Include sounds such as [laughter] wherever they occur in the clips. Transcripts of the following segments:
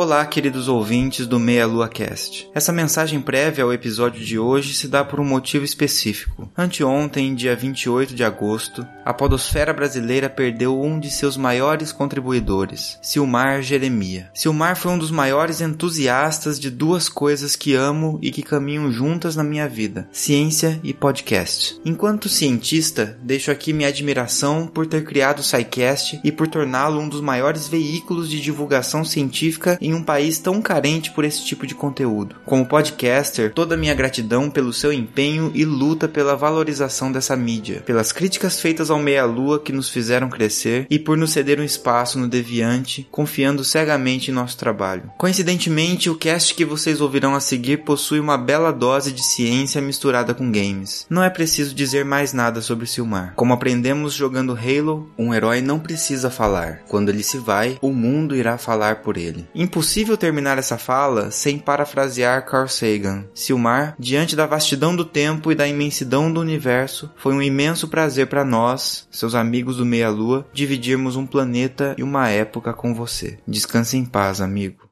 Olá, queridos ouvintes do Meia Lua Cast. Essa mensagem prévia ao episódio de hoje se dá por um motivo específico. Anteontem, dia 28 de agosto, a podosfera brasileira perdeu um de seus maiores contribuidores, Silmar Jeremia. Silmar foi um dos maiores entusiastas de duas coisas que amo e que caminham juntas na minha vida: ciência e podcast. Enquanto cientista, deixo aqui minha admiração por ter criado o SciCast e por torná-lo um dos maiores veículos de divulgação científica em um país tão carente por esse tipo de conteúdo. Como podcaster, toda minha gratidão pelo seu empenho e luta pela valorização dessa mídia, pelas críticas feitas ao meia-lua que nos fizeram crescer e por nos ceder um espaço no Deviante, confiando cegamente em nosso trabalho. Coincidentemente, o cast que vocês ouvirão a seguir possui uma bela dose de ciência misturada com games. Não é preciso dizer mais nada sobre Silmar. Como aprendemos jogando Halo, um herói não precisa falar. Quando ele se vai, o mundo irá falar por ele. Impossível terminar essa fala sem parafrasear Carl Sagan. Silmar, diante da vastidão do tempo e da imensidão do universo, foi um imenso prazer para nós, seus amigos do Meia Lua, dividirmos um planeta e uma época com você. Descanse em paz, amigo.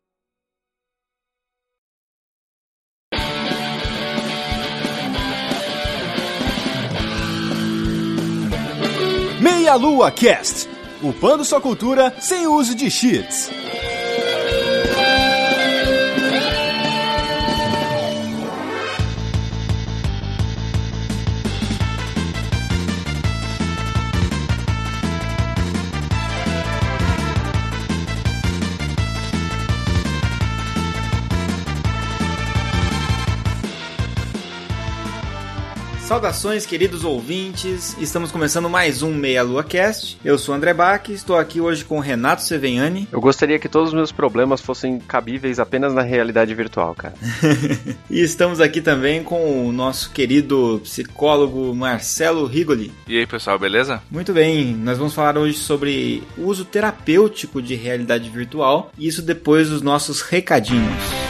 Meia Lua Cast, upando sua cultura sem uso de cheats. Saudações, queridos ouvintes. Estamos começando mais um Meia Lua Cast. Eu sou o André Bach, estou aqui hoje com o Renato Seveniani. Eu gostaria que todos os meus problemas fossem cabíveis apenas na realidade virtual, cara. [laughs] e estamos aqui também com o nosso querido psicólogo Marcelo Rigoli. E aí, pessoal, beleza? Muito bem. Nós vamos falar hoje sobre o uso terapêutico de realidade virtual, e isso depois dos nossos recadinhos.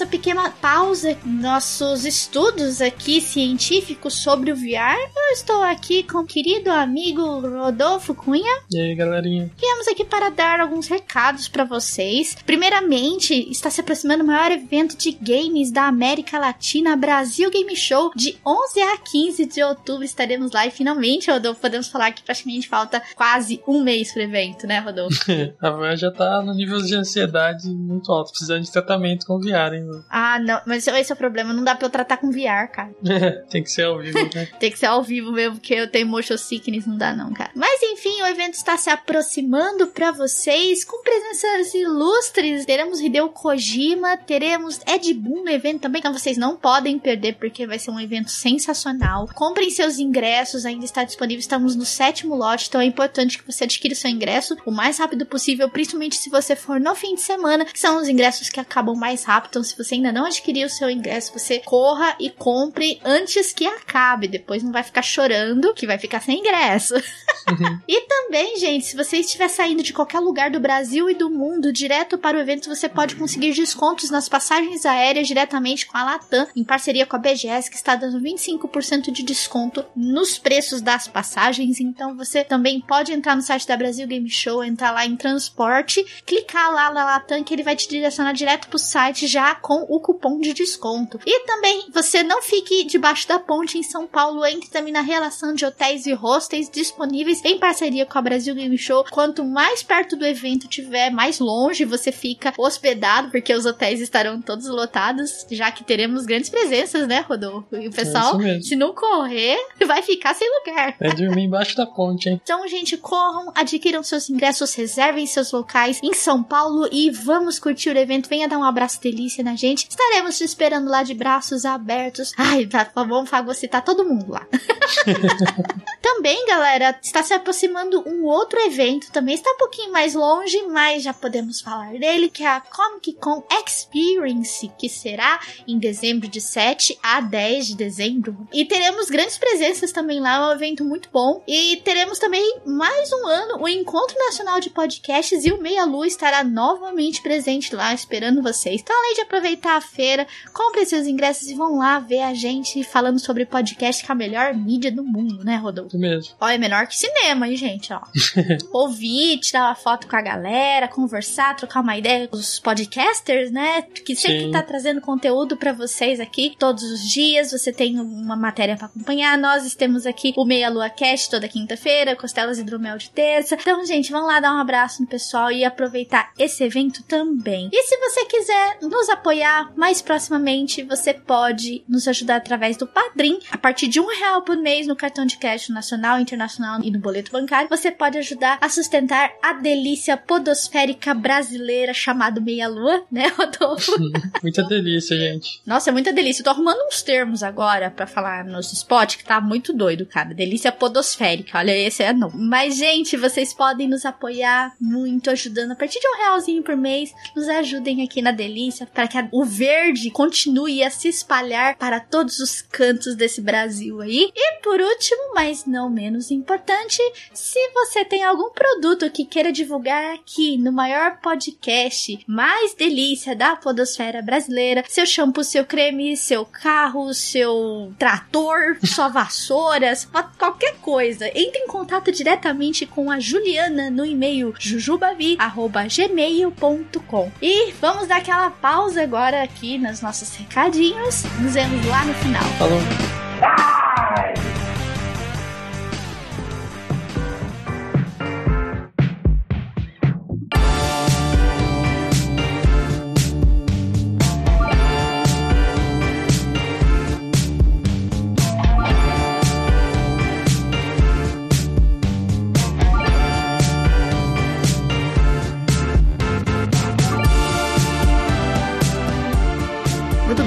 Essa pequena pausa nossos estudos aqui científicos sobre o VR. Eu estou aqui com o querido amigo Rodolfo Cunha. E aí, galerinha? Viemos aqui para dar alguns recados para vocês. Primeiramente, está se aproximando o maior evento de games da América Latina, Brasil Game Show, de 11 a 15 de outubro. Estaremos lá e finalmente, Rodolfo, podemos falar que praticamente falta quase um mês para o evento, né, Rodolfo? [laughs] a VR já tá no nível de ansiedade muito alto, precisando de tratamento com VR, hein? Ah, não, mas esse é o problema, não dá pra eu tratar com VR, cara. [laughs] Tem que ser ao vivo, né? [laughs] Tem que ser ao vivo mesmo, porque eu tenho motion sickness, não dá não, cara. Mas enfim, o evento está se aproximando para vocês com presenças ilustres. Teremos Hideo Kojima, teremos Ed Boon no evento também, então vocês não podem perder porque vai ser um evento sensacional. Comprem seus ingressos, ainda está disponível, estamos no sétimo lote, então é importante que você adquira seu ingresso o mais rápido possível, principalmente se você for no fim de semana, que são os ingressos que acabam mais rápido. Então, se você ainda não adquiriu o seu ingresso, você corra e compre antes que acabe. Depois não vai ficar chorando que vai ficar sem ingresso. Uhum. [laughs] e também, gente, se você estiver saindo de qualquer lugar do Brasil e do mundo direto para o evento, você pode conseguir descontos nas passagens aéreas diretamente com a Latam, em parceria com a BGS, que está dando 25% de desconto nos preços das passagens. Então você também pode entrar no site da Brasil Game Show, entrar lá em transporte, clicar lá na Latam que ele vai te direcionar direto para o site já com o cupom de desconto. E também você não fique debaixo da ponte em São Paulo, entre também na relação de hotéis e hostels disponíveis em parceria com a Brasil Game Show. Quanto mais perto do evento tiver, mais longe você fica hospedado, porque os hotéis estarão todos lotados, já que teremos grandes presenças, né, Rodolfo? E o pessoal, é se não correr, [laughs] vai ficar sem lugar. É dormir embaixo da ponte, hein? Então, gente, corram, adquiram seus ingressos, reservem seus locais em São Paulo e vamos curtir o evento. Venha dar um abraço delícia na gente. Estaremos te esperando lá de braços abertos. Ai, tá, vamos fagocitar todo mundo lá. [laughs] Também, galera, está se aproximando um outro evento, também está um pouquinho mais longe, mas já podemos falar dele, que é a Comic Con Experience, que será em dezembro de 7 a 10 de dezembro. E teremos grandes presenças também lá, é um evento muito bom. E teremos também mais um ano o Encontro Nacional de Podcasts e o Meia Lua estará novamente presente lá esperando vocês. Então, além de aproveitar a feira, compre seus ingressos e vão lá ver a gente falando sobre podcast, que é a melhor mídia do mundo, né, Rodolfo? Mesmo. Ó, é menor que cinema, hein, gente, ó. [laughs] Ouvir, tirar uma foto com a galera, conversar, trocar uma ideia com os podcasters, né? Que sempre Sim. tá trazendo conteúdo pra vocês aqui todos os dias. Você tem uma matéria pra acompanhar. Nós temos aqui o Meia Lua Cast toda quinta-feira, Costelas Hidromel de terça. Então, gente, vamos lá dar um abraço no pessoal e aproveitar esse evento também. E se você quiser nos apoiar mais proximamente, você pode nos ajudar através do Padrim. A partir de um real por mês no cartão de crédito nacional, internacional e no boleto bancário, você pode ajudar a sustentar a delícia podosférica brasileira chamada Meia Lua, [laughs] né, Rodolfo? [laughs] Muita delícia, gente. Nossa, é muita delícia. Eu tô arrumando uns termos agora pra falar nos spot que tá muito doido, cara. Delícia podosférica. Olha, esse é não. Mas, gente, vocês podem nos apoiar muito ajudando a partir de um realzinho por mês. Nos ajudem aqui na delícia para que a- o verde continue a se espalhar para todos os cantos desse Brasil aí. E por último, mas não menos importante, se você tem algum produto que queira divulgar aqui no maior podcast mais delícia da podosfera brasileira, seu shampoo, seu creme, seu carro, seu trator, [laughs] sua vassoura, qualquer coisa, entre em contato diretamente com a Juliana no e-mail jujubavi@gmail.com. E vamos dar aquela pausa agora aqui nos nossos recadinhos. Nos vemos lá no final. Falou.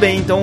Bem, então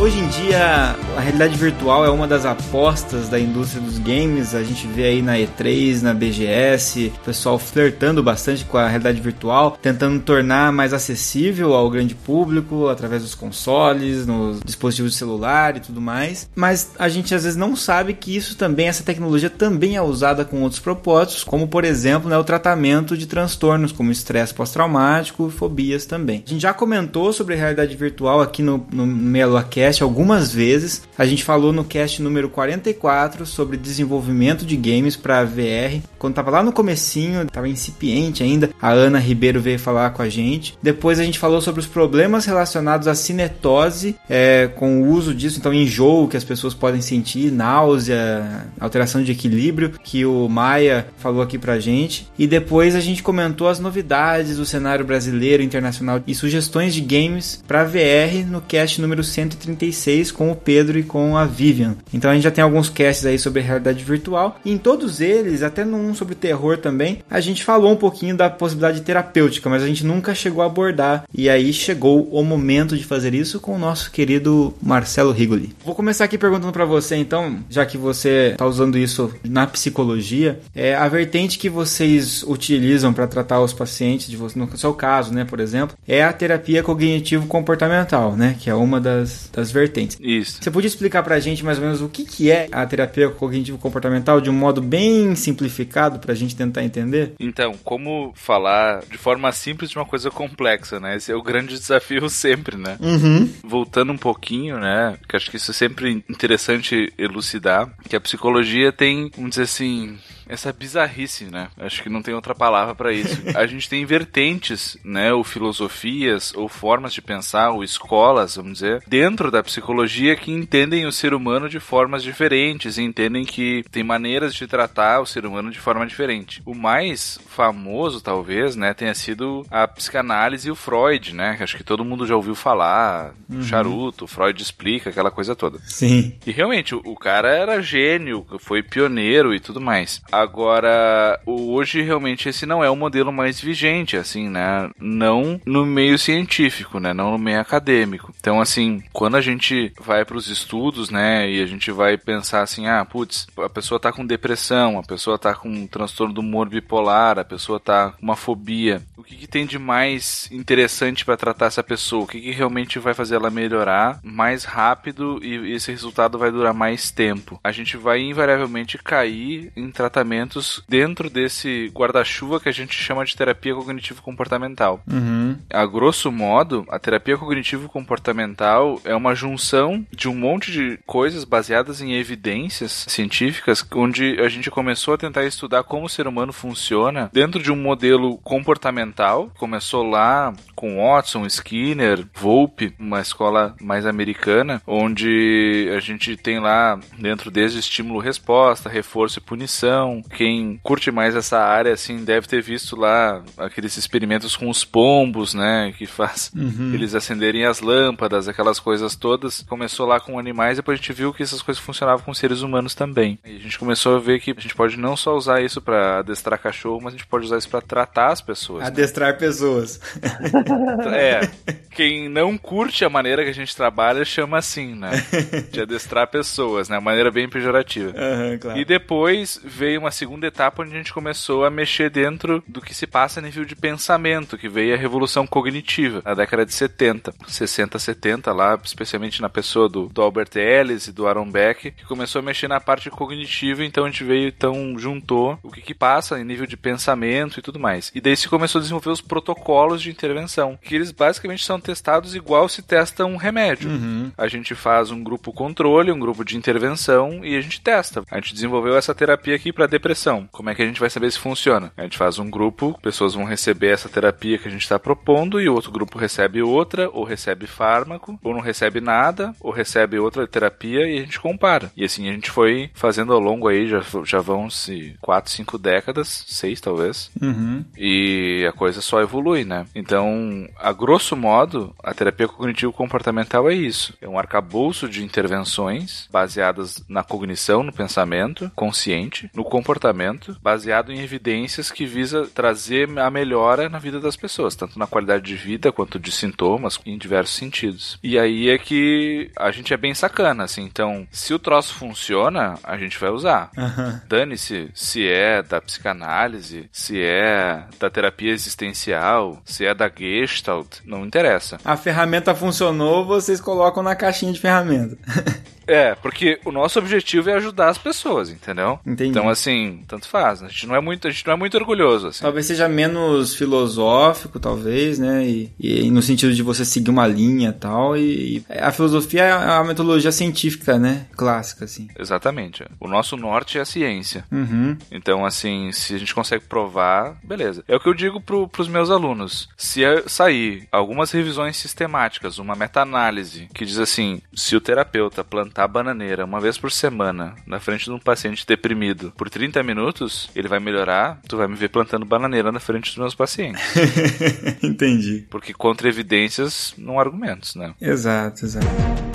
hoje em dia a realidade virtual é uma das apostas da indústria dos games. A gente vê aí na E3, na BGS, o pessoal flertando bastante com a realidade virtual, tentando tornar mais acessível ao grande público através dos consoles, nos dispositivos de celular e tudo mais. Mas a gente às vezes não sabe que isso também, essa tecnologia também é usada com outros propósitos, como por exemplo né, o tratamento de transtornos como estresse pós-traumático fobias também. A gente já comentou sobre realidade virtual aqui no, no Meia Lua Cast algumas vezes. A gente falou no cast número 44 sobre desenvolvimento de games para VR. Quando tava lá no comecinho, tava incipiente ainda, a Ana Ribeiro veio falar com a gente. Depois a gente falou sobre os problemas relacionados à cinetose, é, com o uso disso, então enjoo que as pessoas podem sentir, náusea, alteração de equilíbrio, que o Maia falou aqui pra gente. E depois a gente comentou as novidades do cenário brasileiro, internacional e sugestões de games para VR no cast número 136 com o Pedro e com a Vivian. Então a gente já tem alguns casts aí sobre realidade virtual. E em todos eles, até num sobre terror também, a gente falou um pouquinho da possibilidade terapêutica, mas a gente nunca chegou a abordar. E aí chegou o momento de fazer isso com o nosso querido Marcelo Rigoli. Vou começar aqui perguntando para você, então, já que você está usando isso na psicologia, é a vertente que vocês utilizam para tratar os pacientes, de você, no seu caso, né, por exemplo, é a terapia cognitivo-comportamental, né, que é uma das, das vertentes. Isso. Você podia explicar pra gente mais ou menos o que, que é a terapia cognitivo-comportamental de um modo bem simplificado pra gente tentar entender? Então, como falar de forma simples de uma coisa complexa, né? Esse é o grande desafio [laughs] sempre, né? Uhum. Voltando um pouquinho, né? Que acho que isso é sempre interessante elucidar, que a psicologia tem, vamos dizer assim, essa bizarrice, né? Acho que não tem outra palavra para isso. [laughs] A gente tem vertentes, né, ou filosofias, ou formas de pensar, ou escolas, vamos dizer, dentro da psicologia que entendem o ser humano de formas diferentes e entendem que tem maneiras de tratar o ser humano de forma diferente. O mais famoso, talvez, né, tenha sido a psicanálise e o Freud, né? Acho que todo mundo já ouviu falar, Uhum. charuto, Freud explica aquela coisa toda. Sim. E realmente, o, o cara era gênio, foi pioneiro e tudo mais. Agora, hoje realmente esse não é o modelo mais vigente, assim, né? Não no meio científico, né? Não no meio acadêmico. Então, assim, quando a gente vai para os estudos, né? E a gente vai pensar assim, ah, putz, a pessoa tá com depressão, a pessoa tá com um transtorno do humor bipolar, a pessoa tá com uma fobia. O que, que tem de mais interessante para tratar essa pessoa? O que, que realmente vai fazer ela melhorar mais rápido e esse resultado vai durar mais tempo? A gente vai invariavelmente cair em tratamentos dentro desse guarda-chuva que a gente chama de terapia cognitivo-comportamental. Uhum. A grosso modo, a terapia cognitivo-comportamental é uma junção de um monte de coisas baseadas em evidências científicas, onde a gente começou a tentar estudar como o ser humano funciona dentro de um modelo comportamental. Começou lá com Watson, Skinner, Volpe, uma escola mais americana, onde a gente tem lá dentro desde estímulo-resposta, reforço e punição. Quem curte mais essa área, assim, deve ter visto lá aqueles experimentos com os pombos, né, que faz Uhum. eles acenderem as lâmpadas, aquelas coisas todas. Começou lá com animais, depois a gente viu que essas coisas funcionavam com seres humanos também. E a gente começou a ver que a gente pode não só usar isso pra adestrar cachorro, mas a gente pode usar isso pra tratar as pessoas. né? Adestrar pessoas. [laughs] É, quem não curte a maneira que a gente trabalha chama assim, né? De adestrar pessoas, né? Maneira bem pejorativa. Aham, claro. E depois veio uma segunda etapa onde a gente começou a mexer dentro do que se passa a nível de pensamento, que veio a revolução cognitiva, na década de 70, 60, 70, lá, especialmente na pessoa do, do Albert Ellis e do Aaron Beck, que começou a mexer na parte cognitiva, então a gente veio, então, juntou o que que passa em nível de pensamento e tudo mais. E daí se começou a desenvolver os protocolos de intervenção, que eles basicamente são testados igual se testa um remédio. Uhum. A gente faz um grupo controle, um grupo de intervenção e a gente testa. A gente desenvolveu essa terapia aqui para depressão. Como é que a gente vai saber se funciona? A gente faz um grupo, pessoas vão receber essa terapia que a gente está propondo e o outro grupo recebe outra, ou recebe fármaco, ou não recebe nada, ou recebe outra terapia e a gente compara. E assim a gente foi fazendo ao longo aí, já, já vão se 4, 5 décadas, 6 talvez, Uhum. e a coisa só evolui, né? Então, a grosso modo, a terapia cognitivo-comportamental é isso. É um arcabouço de intervenções baseadas na cognição, no pensamento consciente, no comportamento, baseado em evidências que visa trazer a melhora na vida das pessoas, tanto na qualidade de vida quanto de sintomas, em diversos sentidos. E aí é que a gente é bem sacana, assim. Então, se o troço funciona, a gente vai usar. Aham. Dane-se se é da psicanálise, se é da terapia existencial, se é da Gestalt, não interessa. A ferramenta funcionou, vocês colocam na caixinha de ferramenta. [laughs] É, porque o nosso objetivo é ajudar as pessoas, entendeu? Entendi. Então, assim, tanto faz. A gente não é muito, a gente não é muito orgulhoso, assim. Talvez seja menos filosófico, talvez, né? E, e no sentido de você seguir uma linha e tal. E, e a filosofia é uma metodologia científica, né? Clássica, assim. Exatamente. O nosso norte é a ciência. Uhum. Então, assim, se a gente consegue provar, beleza. É o que eu digo pro, pros meus alunos. Se sair algumas revisões sistemáticas, uma meta-análise, que diz assim: se o terapeuta plantar bananeira uma vez por semana na frente de um paciente deprimido por 30 minutos, ele vai melhorar, tu vai me ver plantando bananeira na frente dos meus pacientes. [laughs] Entendi. Porque contra evidências, não há argumentos, né? Exato, exato.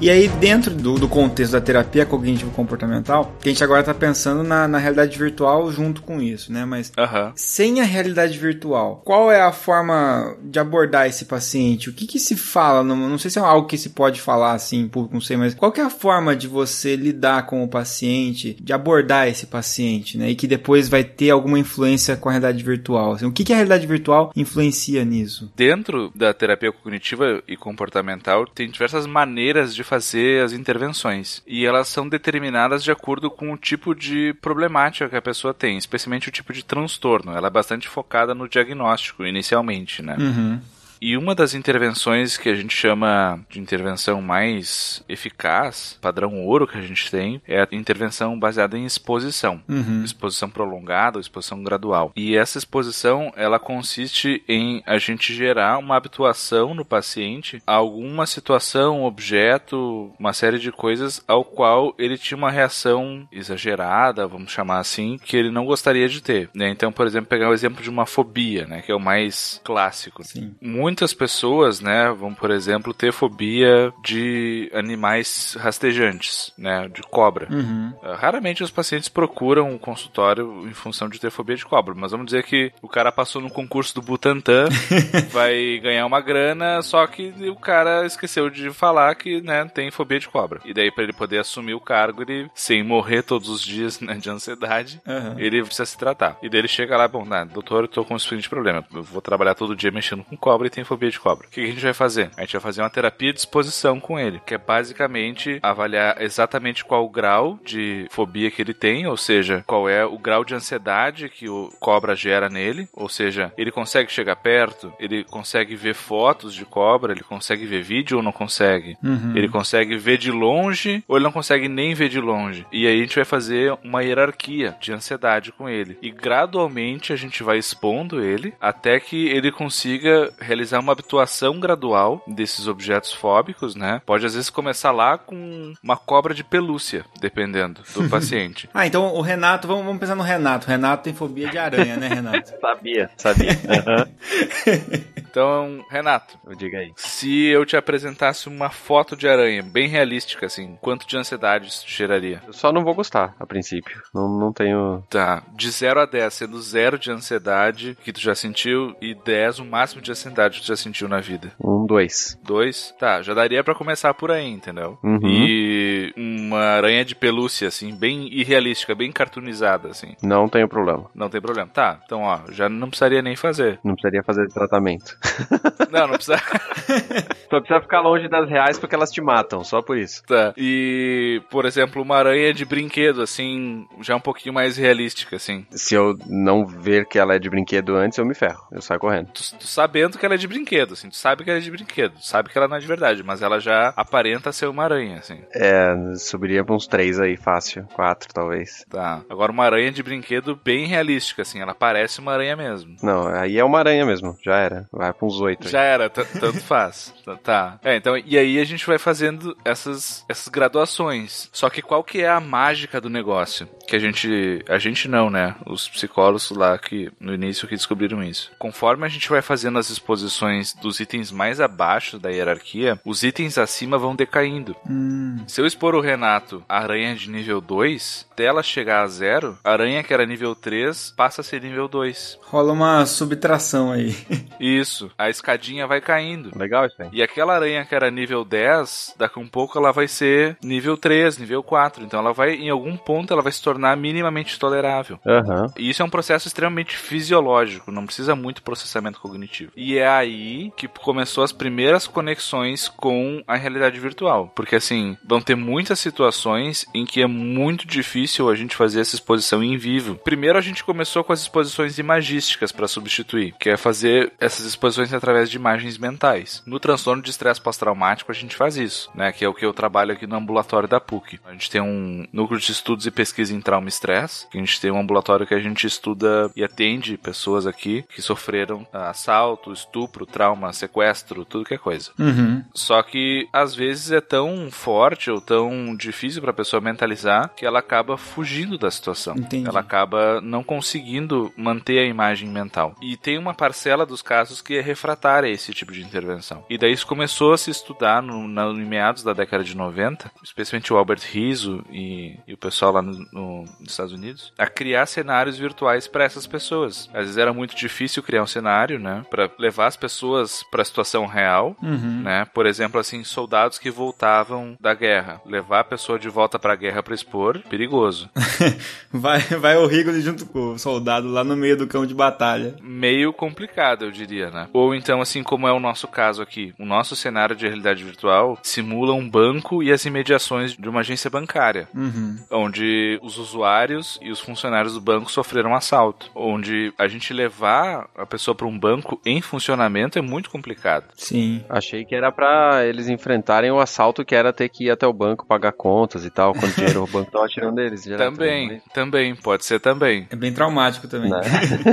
E aí, dentro do, do contexto da terapia cognitivo-comportamental, que a gente agora tá pensando na, na realidade virtual junto com isso, né? Mas Aham. sem a realidade virtual, qual é a forma de abordar esse paciente? O que que se fala? Não, não sei se é algo que se pode falar assim em público, não sei, mas qual que é a forma de você lidar com o paciente, de abordar esse paciente, né? E que depois vai ter alguma influência com a realidade virtual. Assim, o que que a realidade virtual influencia nisso? Dentro da terapia cognitiva e comportamental, tem diversas maneiras de fazer as intervenções. E elas são determinadas de acordo com o tipo de problemática que a pessoa tem, especialmente o tipo de transtorno. Ela é bastante focada no diagnóstico inicialmente, né? Uhum. E uma das intervenções que a gente chama de intervenção mais eficaz, padrão ouro que a gente tem, é a intervenção baseada em exposição. Uhum. Exposição prolongada ou exposição gradual. E essa exposição, ela consiste em a gente gerar uma habituação no paciente a alguma situação, objeto, uma série de coisas ao qual ele tinha uma reação exagerada, vamos chamar assim, que ele não gostaria de ter. Né? Então, por exemplo, pegar o exemplo de uma fobia, né, que é o mais clássico. Sim. Muitas pessoas, né, vão, por exemplo, ter fobia de animais rastejantes, né, de cobra. Uhum. Uh, Raramente os pacientes procuram um consultório em função de ter fobia de cobra, mas vamos dizer que o cara passou no concurso do Butantan, [laughs] vai ganhar uma grana, só que o cara esqueceu de falar que, né, tem fobia de cobra. E daí para ele poder assumir o cargo, ele sem morrer todos os dias, [laughs] né, de ansiedade, Aham. ele precisa se tratar. E daí ele chega lá, bom, né, doutor, eu tô com um seguinte problema. Eu vou trabalhar todo dia mexendo com cobra e tenho fobia de cobra. O que que a gente vai fazer? A gente vai fazer uma terapia de exposição com ele, que é basicamente avaliar exatamente qual o grau de fobia que ele tem, ou seja, qual é o grau de ansiedade que o cobra gera nele, ou seja, ele consegue chegar perto, ele consegue ver fotos de cobra, ele consegue ver vídeo ou não consegue, Uhum. ele consegue ver de longe ou ele não consegue nem ver de longe. E aí a gente vai fazer uma hierarquia de ansiedade com ele. E gradualmente a gente vai expondo ele até que ele consiga realizar uma habituação gradual desses objetos fóbicos, né? Pode às vezes começar lá com uma cobra de pelúcia, dependendo do [laughs] paciente. Ah, então o Renato, vamos, vamos pensar no Renato. O Renato tem fobia de aranha, né, Renato? [laughs] Sabia, sabia. Aham. [laughs] Então, Renato, Diga aí. se eu te apresentasse uma foto de aranha bem realística, assim, quanto de ansiedade isso te geraria? Eu só não vou gostar, a princípio. Não, não tenho. Tá, de 0 a 10, sendo 0 de ansiedade que tu já sentiu e 10 o máximo de ansiedade tu já sentiu na vida. Um, dois. 2, tá, já daria pra começar por aí, entendeu? Uhum. E uma aranha de pelúcia, assim, bem irrealística, bem cartoonizada, assim. Não tenho problema. Não tem problema. Tá, então, ó, já não precisaria nem fazer. Não precisaria fazer tratamento. [laughs] Não, não precisa. [laughs] Só precisa ficar longe das reais porque elas te matam, só por isso. Tá. E, por exemplo, uma aranha de brinquedo, assim, já um pouquinho mais realística, assim. Se eu não ver que ela é de brinquedo antes, eu me ferro. Eu saio correndo. Tu, tu sabendo que ela é de brinquedo, assim, tu sabe que ela é de brinquedo, tu sabe que ela não é de verdade, mas ela já aparenta ser uma aranha, assim. É, subiria pra uns três aí, fácil. Quatro, talvez. Tá. Agora uma aranha de brinquedo bem realística, assim, ela parece uma aranha mesmo. Não, aí é uma aranha mesmo. Já era. Vai pra uns oito. aí. Já era, tanto faz. [laughs] Tá- Tá. É, então, e aí a gente vai fazendo essas, essas graduações. Só que qual que é a mágica do negócio? Que a gente. A gente não, né? Os psicólogos lá que no início que descobriram isso. Conforme a gente vai fazendo as exposições dos itens mais abaixo da hierarquia, os itens acima vão decaindo. Hum, Se eu expor o Renato a aranha de nível 2, até ela chegar a zero, a aranha que era nível 3 passa a ser nível 2. rola uma subtração aí. [laughs] Isso, a escadinha vai caindo. Legal isso aí. E aquela aranha que era nível 10, daqui a um pouco ela vai ser nível 3, nível 4. Então ela vai, em algum ponto, ela vai se tornar minimamente tolerável. Aham. E isso é um processo extremamente fisiológico, não precisa muito processamento cognitivo. E é aí que começou as primeiras conexões com a realidade virtual. Porque assim, vão ter muitas situações em que é muito difícil a gente fazer essa exposição em vivo. Primeiro a gente começou com as exposições imagísticas para substituir, que é fazer essas exposições através de imagens mentais. No transtorno de estresse pós-traumático a gente faz isso, né? Que é o que eu trabalho aqui no ambulatório da PUC. A gente tem um núcleo de estudos e pesquisa em trauma e estresse, a gente tem um ambulatório que a gente estuda e atende pessoas aqui que sofreram assalto, estupro, trauma, sequestro, tudo que é coisa. Uhum. Só que às vezes é tão forte ou tão difícil para a pessoa mentalizar que ela acaba fugindo da situação. Entendi. Ela acaba não conseguindo manter a imagem mental. E tem uma parcela dos casos que é refratária a esse tipo de intervenção. E daí isso começou a se estudar no, na, em meados da década de 90, especialmente o Albert Rizzo e, e o pessoal lá no, no- nos Estados Unidos, a criar cenários virtuais para essas pessoas. Às vezes era muito difícil criar um cenário, né, para levar as pessoas para a situação real, Uhum. né? Por exemplo, assim, soldados que voltavam da guerra, levar a pessoa de volta para a guerra para expor, perigoso. [laughs] Vai, vai o Rigoli junto com o soldado lá no meio do campo de batalha. Meio complicado, eu diria, né? Ou então, assim como é o nosso caso aqui, o nosso cenário de realidade virtual simula um banco e as imediações de uma agência bancária, Uhum. onde os usuários e os funcionários do banco sofreram assalto, onde a gente levar a pessoa para um banco em funcionamento é muito complicado. Sim. Achei que era pra eles enfrentarem o assalto que era ter que ir até o banco pagar contas e tal, quando o dinheiro o banco tava tirando deles. Também, né? também, pode ser também. É bem traumático também. Né?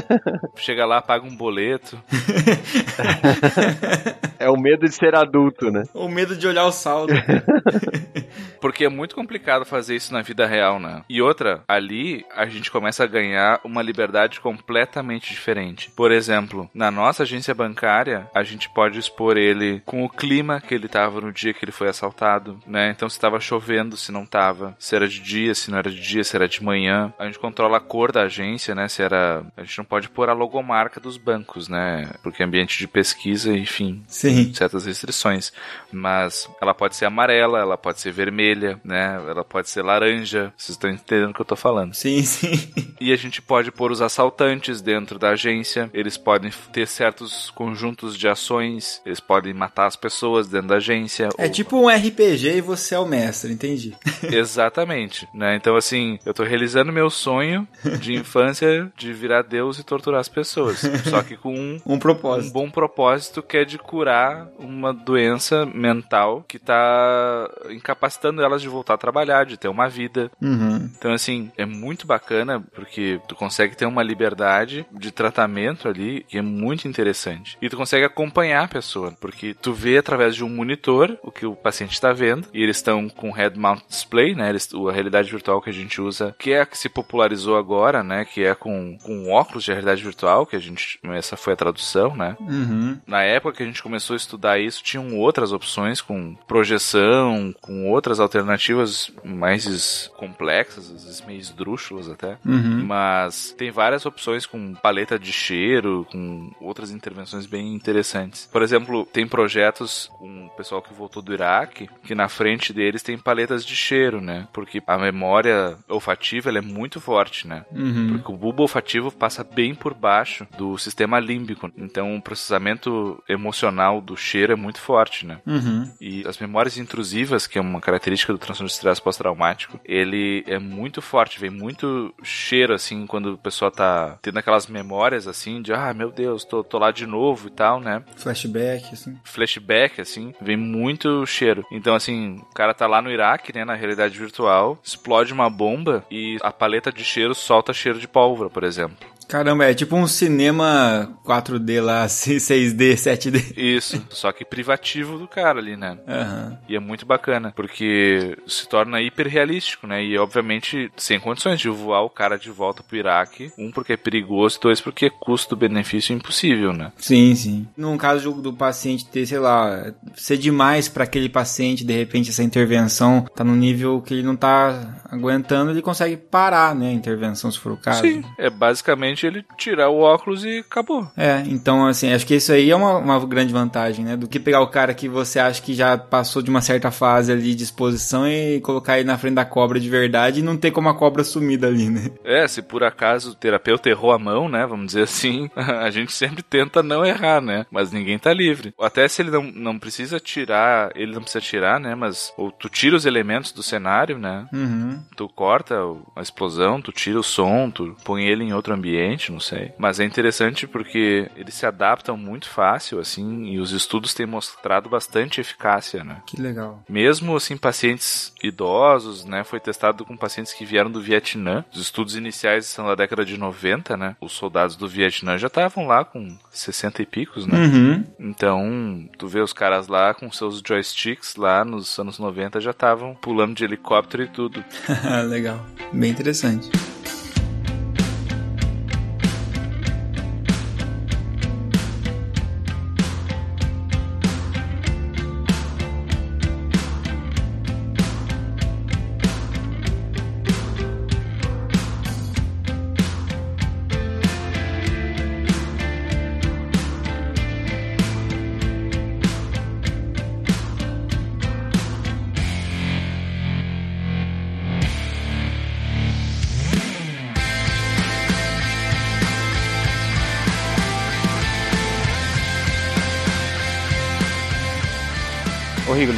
[laughs] Chega lá, paga um boleto. [laughs] É o medo de ser adulto, né? o medo de olhar o saldo. [laughs] Porque é muito complicado fazer isso na vida real, né? E outra, ali a gente começa a ganhar uma liberdade completamente diferente. Por exemplo, na nossa agência bancária, a gente pode expor ele com o clima que ele tava no dia que ele foi assaltado, né? Então se tava chovendo, se não tava, se era de dia, se não era de dia, se era de manhã. A gente controla a cor da agência, né? Se era. A gente não pode pôr a logomarca dos bancos, né? Porque é ambiente de pesquisa, enfim, Sim. certas restrições, mas ela pode ser amarela, ela pode ser vermelha, né? Ela pode ser laranja. Vocês estão entendendo o que eu tô falando? Sim, sim. E a gente pode pôr os assaltantes dentro da agência. Eles podem ter certos conjuntos de ações. Eles podem matar as pessoas dentro da agência. É ou- tipo um RPG e você é o mestre, entendi. [laughs] Exatamente, né? Então, assim, eu tô realizando meu sonho de infância de virar Deus e torturar as pessoas. Só que com um, Um um propósito. bom propósito que é de curar uma doença mental que tá incapacitando elas de voltar a trabalhar, de ter uma vida. Uhum. Então, assim, é muito bacana porque tu consegue ter uma liberdade de tratamento ali que é muito interessante. E tu consegue acompanhar a pessoa, porque tu vê através de um monitor o que o paciente está vendo, e eles estão com head mount display, né? Eles, a realidade virtual que a gente usa, que é a que se popularizou agora, né? Que é com, com óculos de realidade virtual, que a gente. Essa foi a tradução, né? Uhum. Na época que a gente começou a estudar isso, tinham outras opções com projeção, com outras alternativas mais complexas, às vezes meio esdrúxulas até. Uhum. Mas tem várias opções com paleta de cheiro, com outras intervenções bem interessantes. Por exemplo, tem projetos com o pessoal que voltou do Iraque, que na frente deles tem paletas de cheiro, né? Porque a memória olfativa é muito forte, né? Uhum. Porque o bulbo olfativo passa bem por baixo do sistema límbico. Então o processamento emocional do cheiro é muito forte, né? Uhum. E as memórias intrusivas, que é uma característica do transtorno de estresse pós-traumático, ele é muito forte, vem muito cheiro, assim, quando a pessoa tá tendo aquelas memórias, assim, de, ah, meu Deus, tô, tô lá de novo e tal, né? Flashback, assim. Flashback, assim, vem muito cheiro. Então, assim, o cara tá lá no Iraque, né, na realidade virtual, explode uma bomba e a paleta de cheiro solta cheiro de pólvora, por exemplo. Caramba, é tipo um cinema 4D lá, assim, 6D, 7D. Isso, só que privativo do cara ali, né? Aham. E é muito bacana, porque se torna hiper realístico, né? E obviamente sem condições de voar o cara de volta pro Iraque. Um, porque é perigoso, dois, porque custo-benefício impossível, né? Sim, sim. Num caso do, paciente ter, sei lá, ser demais pra aquele paciente, de repente essa intervenção tá num nível que ele não tá aguentando, ele consegue parar, né, a intervenção, se for o caso. Sim, é basicamente ele tirar o óculos e acabou. É, então assim, acho que isso aí é uma, uma grande vantagem, né? Do que pegar o cara que você acha que já passou de uma certa fase ali de exposição e colocar ele na frente da cobra de verdade e não ter como a cobra sumida ali, né? É, se por acaso o terapeuta errou a mão, né? Vamos dizer assim, [laughs] a gente sempre tenta não errar, né? Mas ninguém tá livre. Até se ele não, não precisa tirar, ele não precisa tirar, né? Mas ou tu tira os elementos do cenário, né? Uhum. Tu corta a explosão, tu tira o som, tu põe ele em outro ambiente, não sei. Mas é interessante porque eles se adaptam muito fácil, assim, e os estudos têm mostrado bastante eficácia, né? Que legal. Mesmo assim, pacientes idosos, né? Foi testado com pacientes que vieram do Vietnã. Os estudos iniciais são da década de 90, né? Os soldados do Vietnã já estavam lá com 60 e picos, né? Uhum. Então, tu vê os caras lá com seus joysticks lá nos anos 90 já estavam pulando de helicóptero e tudo. [laughs] legal. Bem interessante.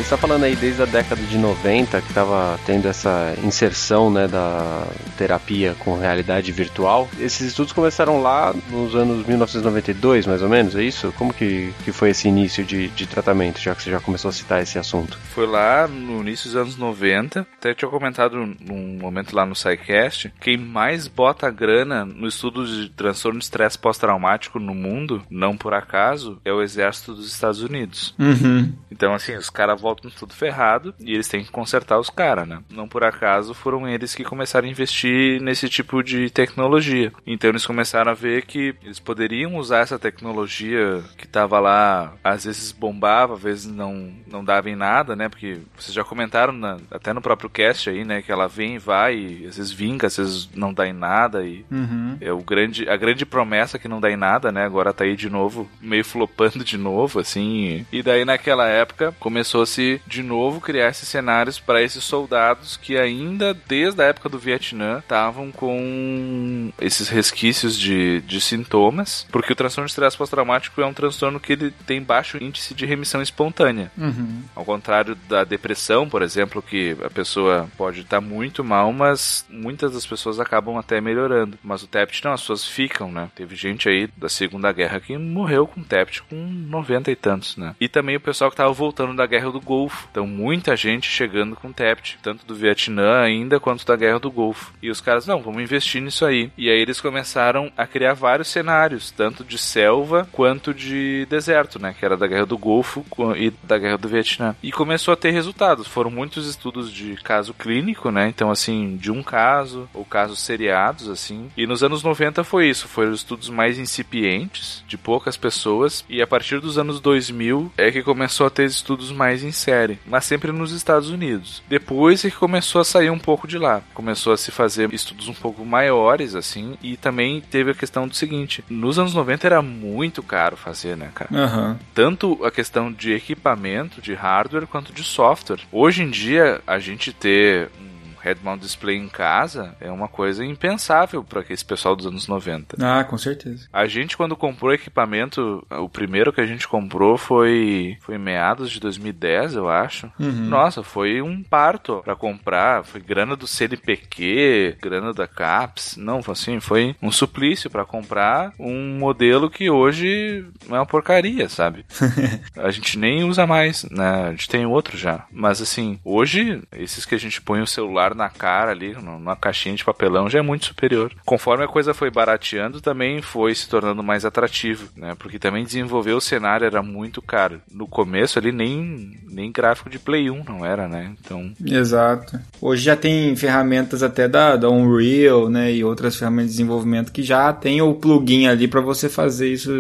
Está falando aí desde a década de 90 que estava tendo essa inserção né, da terapia com realidade virtual. Esses estudos começaram lá nos anos 1992, mais ou menos, é isso? Como que, que foi esse início de, de tratamento, já que você já começou a citar esse assunto? Foi lá no início dos anos 90, até tinha comentado num momento lá no SciCast, quem mais bota grana no estudo de transtorno de estresse pós-traumático no mundo, não por acaso, é o exército dos Estados Unidos. Uhum. Então, assim, os caras voltam tudo ferrado e eles têm que consertar os caras, né? Não por acaso foram eles que começaram a investir nesse tipo de tecnologia. Então, eles começaram a ver que eles poderiam usar essa tecnologia que tava lá, às vezes bombava, às vezes não, não dava em nada, né? Porque vocês já comentaram na, até no próprio cast aí, né? Que ela vem e vai, e às vezes vinga, às vezes não dá em nada. E Uhum. é o grande, a grande promessa que não dá em nada, né? Agora tá aí de novo, meio flopando de novo, assim. E daí naquela época começou-se de novo criar esses cenários para esses soldados que ainda desde a época do Vietnã estavam com esses resquícios de, de sintomas, porque o transtorno de estresse pós-traumático é um transtorno que ele tem baixo índice de remissão espontânea. Uhum. Ao contrário da depressão, por exemplo, que a pessoa pode estar muito mal, mas muitas das pessoas acabam até melhorando. Mas o TEPT não, as pessoas ficam, né? Teve gente aí da Segunda Guerra que morreu com TEPT com 90 e tantos, né? E também o pessoal que tava voltando da Guerra do Golfo. Então muita gente chegando com TEPT, tanto do Vietnã ainda quanto da Guerra do Golfo. E os caras, não, vamos investir nisso aí. E aí eles começaram a criar vários cenários, tanto de selva quanto de deserto, né? Que era da Guerra do Golfo e da Guerra do Vietnã. E começou a ter resultados. Foram muitos estudos de caso clínico, né? Então, assim, de um caso, ou casos seriados, assim. E nos anos 90 foi isso. Foram estudos mais incipientes, de poucas pessoas. E a partir dos anos 2000 é que começou a ter estudos mais série. Mas sempre nos Estados Unidos. Depois é que começou a sair um pouco de lá. Começou a se fazer estudos um pouco maiores, assim. E também teve a questão do seguinte: nos anos 90 era muito caro fazer, né, cara? Aham. tanto a questão de equipamento, de hardware, quanto de software. Hoje em dia, a gente ter um head-mount display em casa é uma coisa impensável para esse pessoal dos anos 90. Ah, com certeza. A gente, quando comprou equipamento, o primeiro que a gente comprou foi, foi em meados de 2010, eu acho. Uhum. Nossa, foi um parto pra comprar. Foi grana do CNPq, grana da CAPS. Não, assim, foi um suplício pra comprar um modelo que hoje é uma porcaria, sabe? [laughs] a gente nem usa mais, né? A gente tem outro já. Mas assim, hoje, esses que a gente põe o celular na cara ali, numa caixinha de papelão, já é muito superior. Conforme a coisa foi barateando, também foi se tornando mais atrativo, né? Porque também desenvolver o cenário era muito caro. No começo ali nem, nem gráfico de Play 1 não era, né? Então, Exato. Hoje já tem ferramentas até da, da Unreal, né, e outras ferramentas de desenvolvimento que já tem o plugin ali para você fazer isso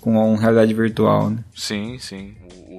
com realidade virtual, né? sim, sim.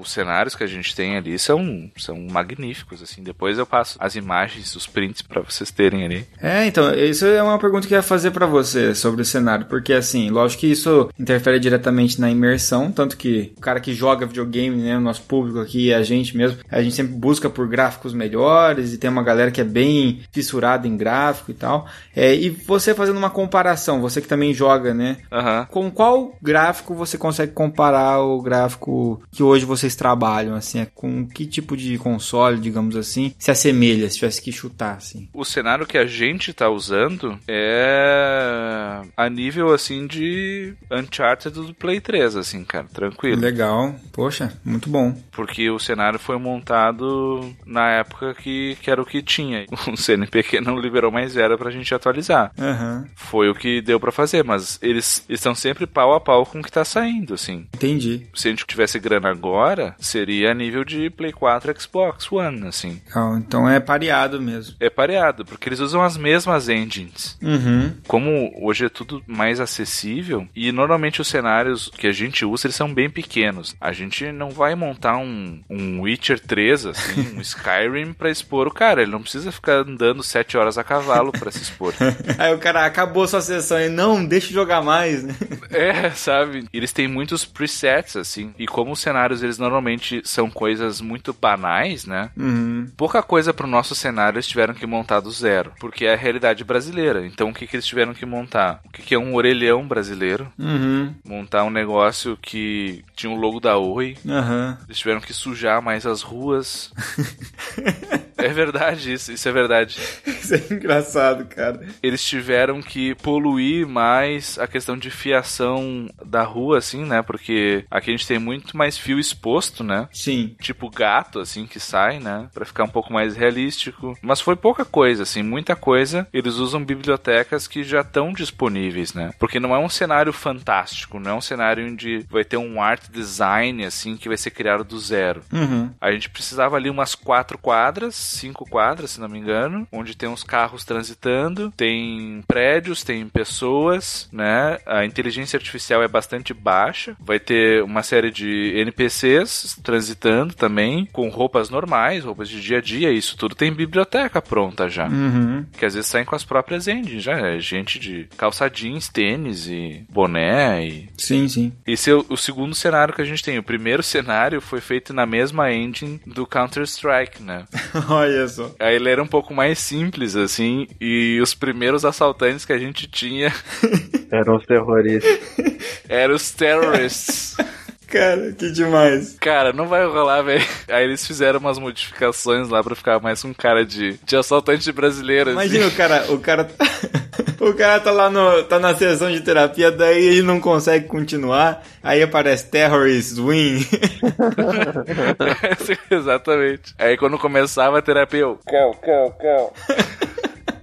Os cenários que a gente tem ali são, são magníficos, assim. Depois eu passo as imagens, os prints pra vocês terem ali. É, então, isso é uma pergunta que eu ia fazer pra você sobre o cenário, porque assim, lógico que isso interfere diretamente na imersão, tanto que o cara que joga videogame, né, o nosso público aqui, a gente mesmo, a gente sempre busca por gráficos melhores e tem uma galera que é bem fissurada em gráfico e tal. É, e você fazendo uma comparação, você que também joga, né, Aham. com qual gráfico você consegue comparar o gráfico que hoje vocês trabalham, assim, é com que tipo de console, digamos assim, se assemelha, se tivesse que chutar, assim? O cenário que a gente tá usando é a nível, assim, de Uncharted do Play 3, assim, cara, tranquilo. Legal, poxa, muito bom. Porque o cenário foi montado na época que, que era o que tinha. [laughs] O CNPq não liberou mais zero pra gente atualizar. Aham, Foi o que deu pra fazer, mas eles estão sempre pau a pau com o que tá saindo, assim. entendi. Se a gente tivesse grana agora, seria a nível de Play 4 e Xbox One, assim. Então é pareado mesmo. É pareado, porque eles usam as mesmas engines. Uhum, Como hoje é tudo mais acessível, e normalmente os cenários que a gente usa, eles são bem pequenos. A gente não vai montar um, um Witcher 3, assim, um [laughs] Skyrim pra expor o cara. Ele não precisa ficar andando 7 horas a cavalo pra se expor. [laughs] Aí o cara acabou sua sessão e não, deixa jogar mais, né? É, sabe? Eles têm muitos presets, assim. E como os cenários eles normalmente são coisas muito banais, né? Uhum. Pouca coisa pro nosso cenário eles tiveram que montar do zero, porque é a realidade brasileira. Então o que, que eles tiveram que montar? O que, que é um orelhão brasileiro? Uhum. Montar um negócio que tinha o logo da Oi. Aham. Eles tiveram que sujar mais as ruas. [laughs] é verdade isso, isso é verdade. Isso é engraçado, cara. Eles tiveram que poluir mais a questão de fiação da rua, assim, né? Porque aqui a gente tem muito mais fio exposto, né? Sim. tipo gato, assim, que sai, né? Pra ficar um pouco mais realístico. Mas foi pouca coisa, assim, muita coisa. Eles usam bibliotecas que já estão disponíveis, né? Porque não é um cenário fantástico, não é um cenário onde vai ter um art design, assim, que vai ser criado do zero. Uhum. A gente precisava ali umas quatro quadras, cinco quadras, se não me engano, onde tem uns carros transitando, tem prédios, tem pessoas, né? A inteligência artificial é bastante baixa. Vai ter uma série de NPCs transitando também, com roupas normais, roupas de dia a dia. Isso tudo tem biblioteca pronta já. Uhum. Que às vezes saem com as próprias engines, já é gente de calça jeans, tênis e boné e Sim, sim. esse é o, o segundo cenário que a gente tem. O primeiro cenário foi feito na mesma engine do Counter-Strike, né? [laughs] Olha só. Aí ele era um pouco mais simples, assim, e os primeiros assaltantes que a gente tinha Eram os terroristas. [laughs] eram os terrorists. [laughs] Cara, que demais. Cara, não vai rolar, velho. Aí eles fizeram umas modificações lá pra ficar mais com cara de, de assaltante brasileiro, assim. Imagina o cara, o cara. [laughs] O cara tá lá no. tá na sessão de terapia, daí ele não consegue continuar. Aí aparece Terrorist Win. [laughs] Exatamente. Aí quando começava a terapia, eu. Cal, cal, cal.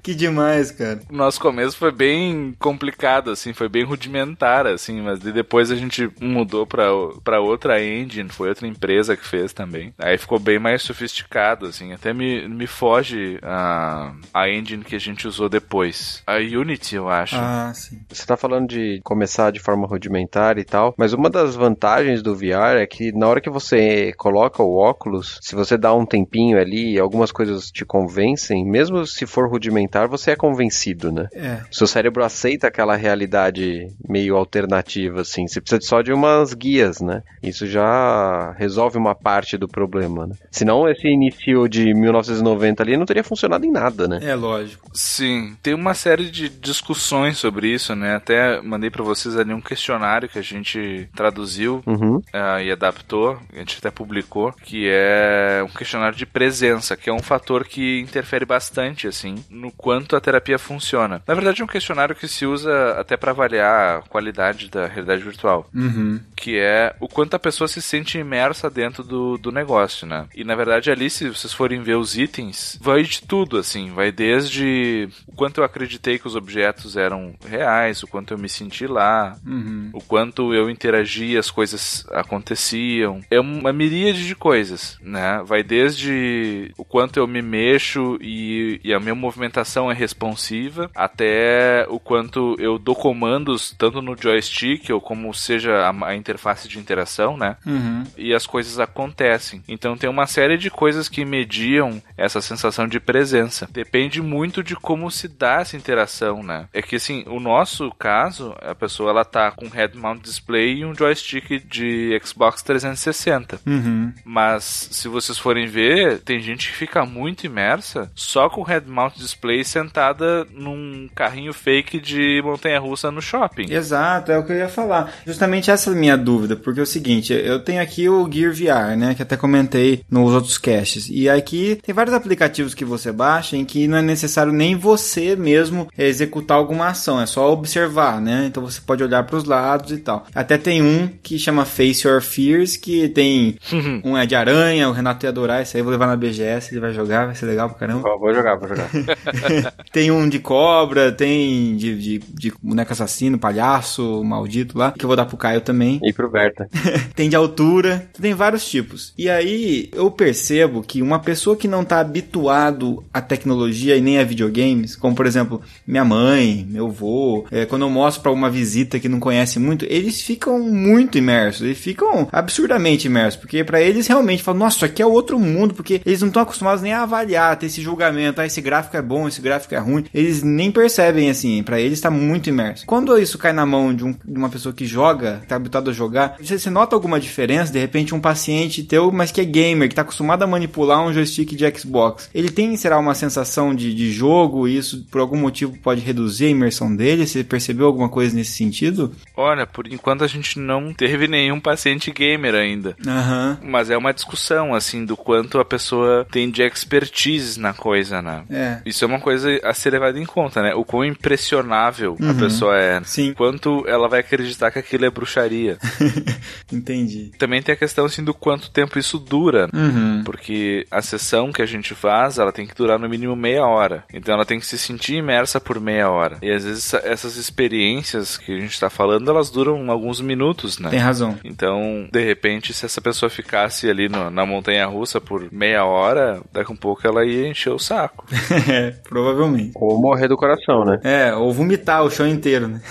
Que demais, cara. O nosso começo foi bem complicado, assim, foi bem rudimentar, assim, mas de- depois a gente mudou pra, pra outra engine, foi outra empresa que fez também. Aí ficou bem mais sofisticado, assim, até me, me foge a, a engine que a gente usou depois. A Unity, eu acho. Ah, sim. Você tá falando de começar de forma rudimentar e tal, mas uma das vantagens do VR é que na hora que você coloca o óculos, se você dá um tempinho ali e algumas coisas te convencem, mesmo se for rudimentar, você é convencido, né? É. Seu cérebro aceita aquela realidade meio alternativa, assim. Você precisa só de umas guias, né? Isso já resolve uma parte do problema, né? Senão esse início de 1990 ali não teria funcionado em nada, né? É lógico. Sim, tem uma série de discussões sobre isso, né? Até mandei pra vocês ali um questionário que a gente traduziu Uhum. ah, e adaptou, a gente até publicou, que é um questionário de presença, que é um fator que interfere bastante, assim, no quanto a terapia funciona. Na verdade, é um questionário que se usa até para avaliar a qualidade da realidade virtual Uhum. que é o quanto a pessoa se sente imersa dentro do, do negócio, né? E na verdade ali, se vocês forem ver os itens, vai de tudo, assim, vai desde o quanto eu acreditei que os objetos eram reais, o quanto eu me senti lá, Uhum. o quanto eu interagia, as coisas aconteciam. É uma miríade de coisas, né? Vai desde o quanto eu me mexo e, e a minha movimentação é responsiva, até o quanto eu dou comandos tanto no joystick ou como seja a, a interface de interação, né? Uhum. e as coisas acontecem. Então tem uma série de coisas que mediam essa sensação de presença. Depende muito de como se dá essa interação, né? É que assim, o nosso caso, a pessoa ela tá com um head mount display e um joystick de Xbox 360. Uhum. Mas se vocês forem ver, tem gente que fica muito imersa só com o head mount display sentada num carrinho fake de montanha-russa no shopping. Exato, é o que eu ia falar. Justamente essa é a minha dúvida, porque é o seguinte, eu tenho aqui o Gear VR, né, que até comentei nos outros caches. E aqui tem vários aplicativos que você baixa em que não é necessário nem você mesmo executar alguma ação, é só observar, né? Então você pode olhar para os lados e tal. Até tem um que chama Face Your Fears, que tem [laughs] um é de aranha, o Renato ia adorar, esse aí eu vou levar na BGS, ele vai jogar, vai ser legal pra caramba. Vou jogar, vou jogar. [laughs] [laughs] Tem um de cobra, tem de, de, de boneco assassino, palhaço, maldito lá, que eu vou dar pro Caio também. e pro Berta. [laughs] Tem de altura, tem vários tipos. E aí eu percebo que uma pessoa que não tá habituado à tecnologia e nem a videogames, como por exemplo minha mãe, meu avô, é, quando eu mostro pra uma visita que não conhece muito, eles ficam muito imersos, eles ficam absurdamente imersos, porque pra eles realmente falam, nossa, isso aqui é outro mundo, porque eles não estão acostumados nem a avaliar, ter esse julgamento, ah, esse gráfico é bom, esse o gráfico é ruim, eles nem percebem assim, para eles tá muito imerso. Quando isso cai na mão de, um, de uma pessoa que joga, tá habituado a jogar, você, você nota alguma diferença? De repente, um paciente teu, mas que é gamer, que tá acostumado a manipular um joystick de Xbox, ele tem, será, uma sensação de, de jogo e isso por algum motivo pode reduzir a imersão dele? Você percebeu alguma coisa nesse sentido? Olha, por enquanto a gente não teve nenhum paciente gamer ainda. Aham. Mas é uma discussão, assim, do quanto a pessoa tem de expertise na coisa, né? É. Isso é uma coisa a ser levada em conta, né? O quão impressionável a Uhum. pessoa é. Sim. Quanto ela vai acreditar que aquilo é bruxaria. [laughs] Entendi. Também tem a questão, assim, do quanto tempo isso dura. Uhum. Porque a sessão que a gente faz, ela tem que durar no mínimo meia hora. Então ela tem que se sentir imersa por meia hora. E às vezes essa- essas experiências que a gente tá falando, elas duram alguns minutos, né? Tem razão. Então, de repente, se essa pessoa ficasse ali no- na montanha russa por meia hora, daqui a um pouco ela ia encher o saco. [laughs] provavelmente. Ou morrer do coração, né? É, ou vomitar o chão inteiro, né? [laughs]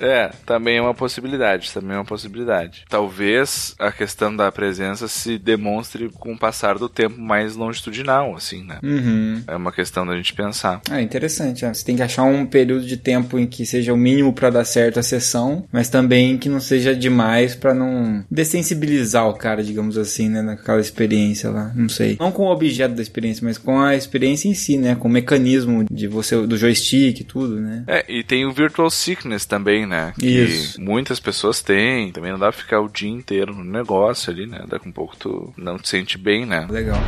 É, também é uma possibilidade, também é uma possibilidade. Talvez a questão da presença se demonstre com o passar do tempo mais longitudinal, assim, né? Uhum. É uma questão da gente pensar. Ah, interessante. é. Você tem que achar um período de tempo em que seja o mínimo pra dar certo a sessão, mas também que não seja demais pra não dessensibilizar o cara, digamos assim, né, naquela experiência lá. Não sei. Não com o objeto da experiência, mas com a experiência em si, né, com o mecanismo de você do joystick e tudo, né? É, e tem o Virtual Sickness também, né? Que Isso. muitas pessoas têm. Também não dá pra ficar o dia inteiro no negócio ali, né? Daqui a um pouco tu não te sente bem, né? Legal.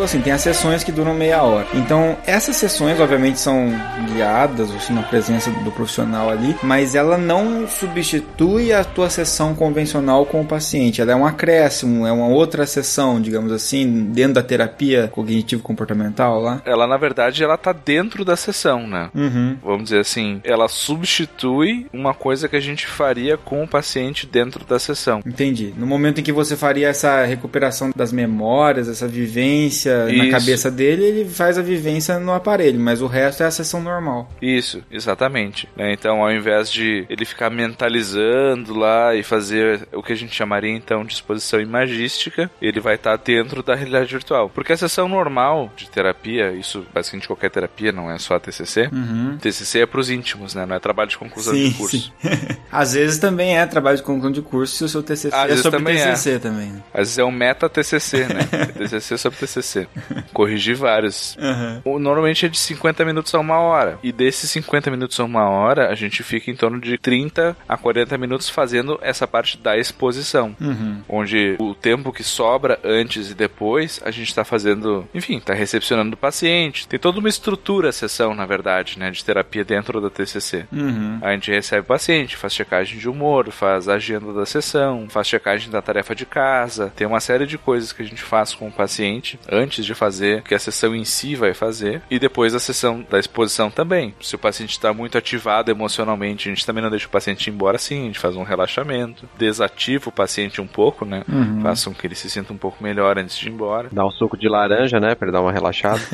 Tipo assim, tem as sessões que duram meia hora. Então, essas sessões, obviamente, são guiadas, assim, na presença do profissional ali, mas ela não substitui a tua sessão convencional com o paciente. Ela é um acréscimo, é uma outra sessão, digamos assim, dentro da terapia cognitivo-comportamental lá. Ela, na verdade, ela tá dentro da sessão, né? Uhum. Vamos dizer assim, ela substitui uma coisa que a gente faria com o paciente dentro da sessão. Entendi. No momento em que você faria essa recuperação das memórias, essa vivência na Isso. cabeça dele, ele faz a vivência no aparelho, mas o resto é a sessão normal. Isso, exatamente. né? Então, ao invés de ele ficar mentalizando lá e fazer o que a gente chamaria então de exposição imagística, ele vai estar dentro da realidade virtual. Porque a sessão normal de terapia, isso basicamente qualquer terapia, não é só a TCC. Uhum. TCC é pros íntimos, né? Não é trabalho de conclusão Sim, de curso. [laughs] Às vezes também é trabalho de conclusão de curso se o seu TCC Às é sobre também é. TCC também. né? Às vezes é um meta TCC, né? [laughs] TCC sobre TCC. [laughs] Corrigir vários. Aham. O- Normalmente é de 50 minutos a uma hora. E desses 50 minutos a uma hora, a gente fica em torno de 30 a 40 minutos fazendo essa parte da exposição. Uhum. Onde o tempo que sobra antes e depois, a gente tá fazendo, enfim, tá recepcionando o paciente. Tem toda uma estrutura a sessão, na verdade, né, de terapia dentro da TCC. Uhum. A gente recebe o paciente, faz checagem de humor, faz a agenda da sessão, faz checagem da tarefa de casa. Tem uma série de coisas que a gente faz com o paciente antes de fazer, que a sessão em si vai fazer, e depois a sessão da exposição também. Se o paciente está muito ativado emocionalmente, a gente também não deixa o paciente ir embora assim, a gente faz um relaxamento, desativa o paciente um pouco, né? Uhum. Faça com que ele se sinta um pouco melhor antes de ir embora. Dá um suco de laranja, né? Pra ele dar uma relaxada. [laughs]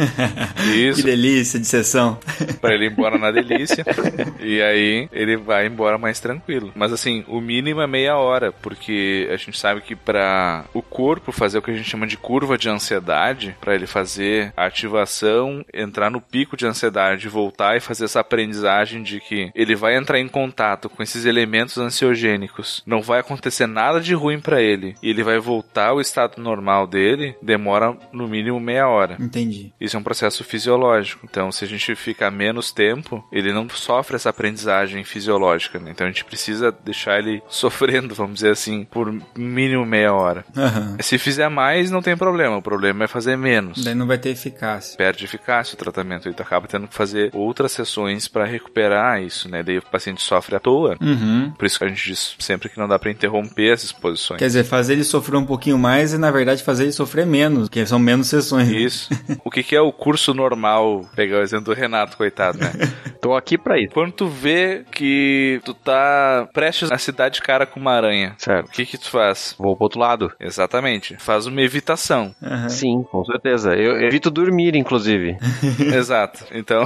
Que Isso, delícia de sessão. Pra ele ir embora na delícia. e aí ele vai embora mais tranquilo. Mas assim, o mínimo é meia hora, porque a gente sabe que pra o corpo fazer o que a gente chama de curva de ansiedade, pra ele fazer a ativação, entrar no pico de ansiedade, voltar e fazer essa aprendizagem de que ele vai entrar em contato com esses elementos ansiogênicos, não vai acontecer nada de ruim pra ele, e ele vai voltar ao estado normal dele, demora no mínimo meia hora. Entendi. Isso é um processo fisiológico. Então, se a gente ficar menos tempo, ele não sofre essa aprendizagem fisiológica. Né? Então, a gente precisa deixar ele [laughs] sofrendo, vamos dizer assim, por mínimo meia hora. Aham. Se fizer mais, não tem problema. O problema é fazer sofrer menos. Daí não vai ter eficácia. Perde eficácia o tratamento, e tu acaba tendo que fazer outras sessões para recuperar isso, né? Daí o paciente sofre à toa. Uhum. Por isso que a gente diz sempre que não dá para interromper as exposições. Quer dizer, fazer ele sofrer um pouquinho mais e na verdade fazer ele sofrer menos, porque são menos sessões. Isso. o que, que é o curso normal? Pegar o exemplo do Renato, coitado, né? [laughs] Tô aqui pra isso. Quando tu vê que tu tá prestes a se dar de cara com uma aranha, Certo. o que que tu faz? Vou pro outro lado. Exatamente. Faz uma evitação. Aham. Sim, com certeza. Eu evito dormir, inclusive. [laughs] Exato. Então,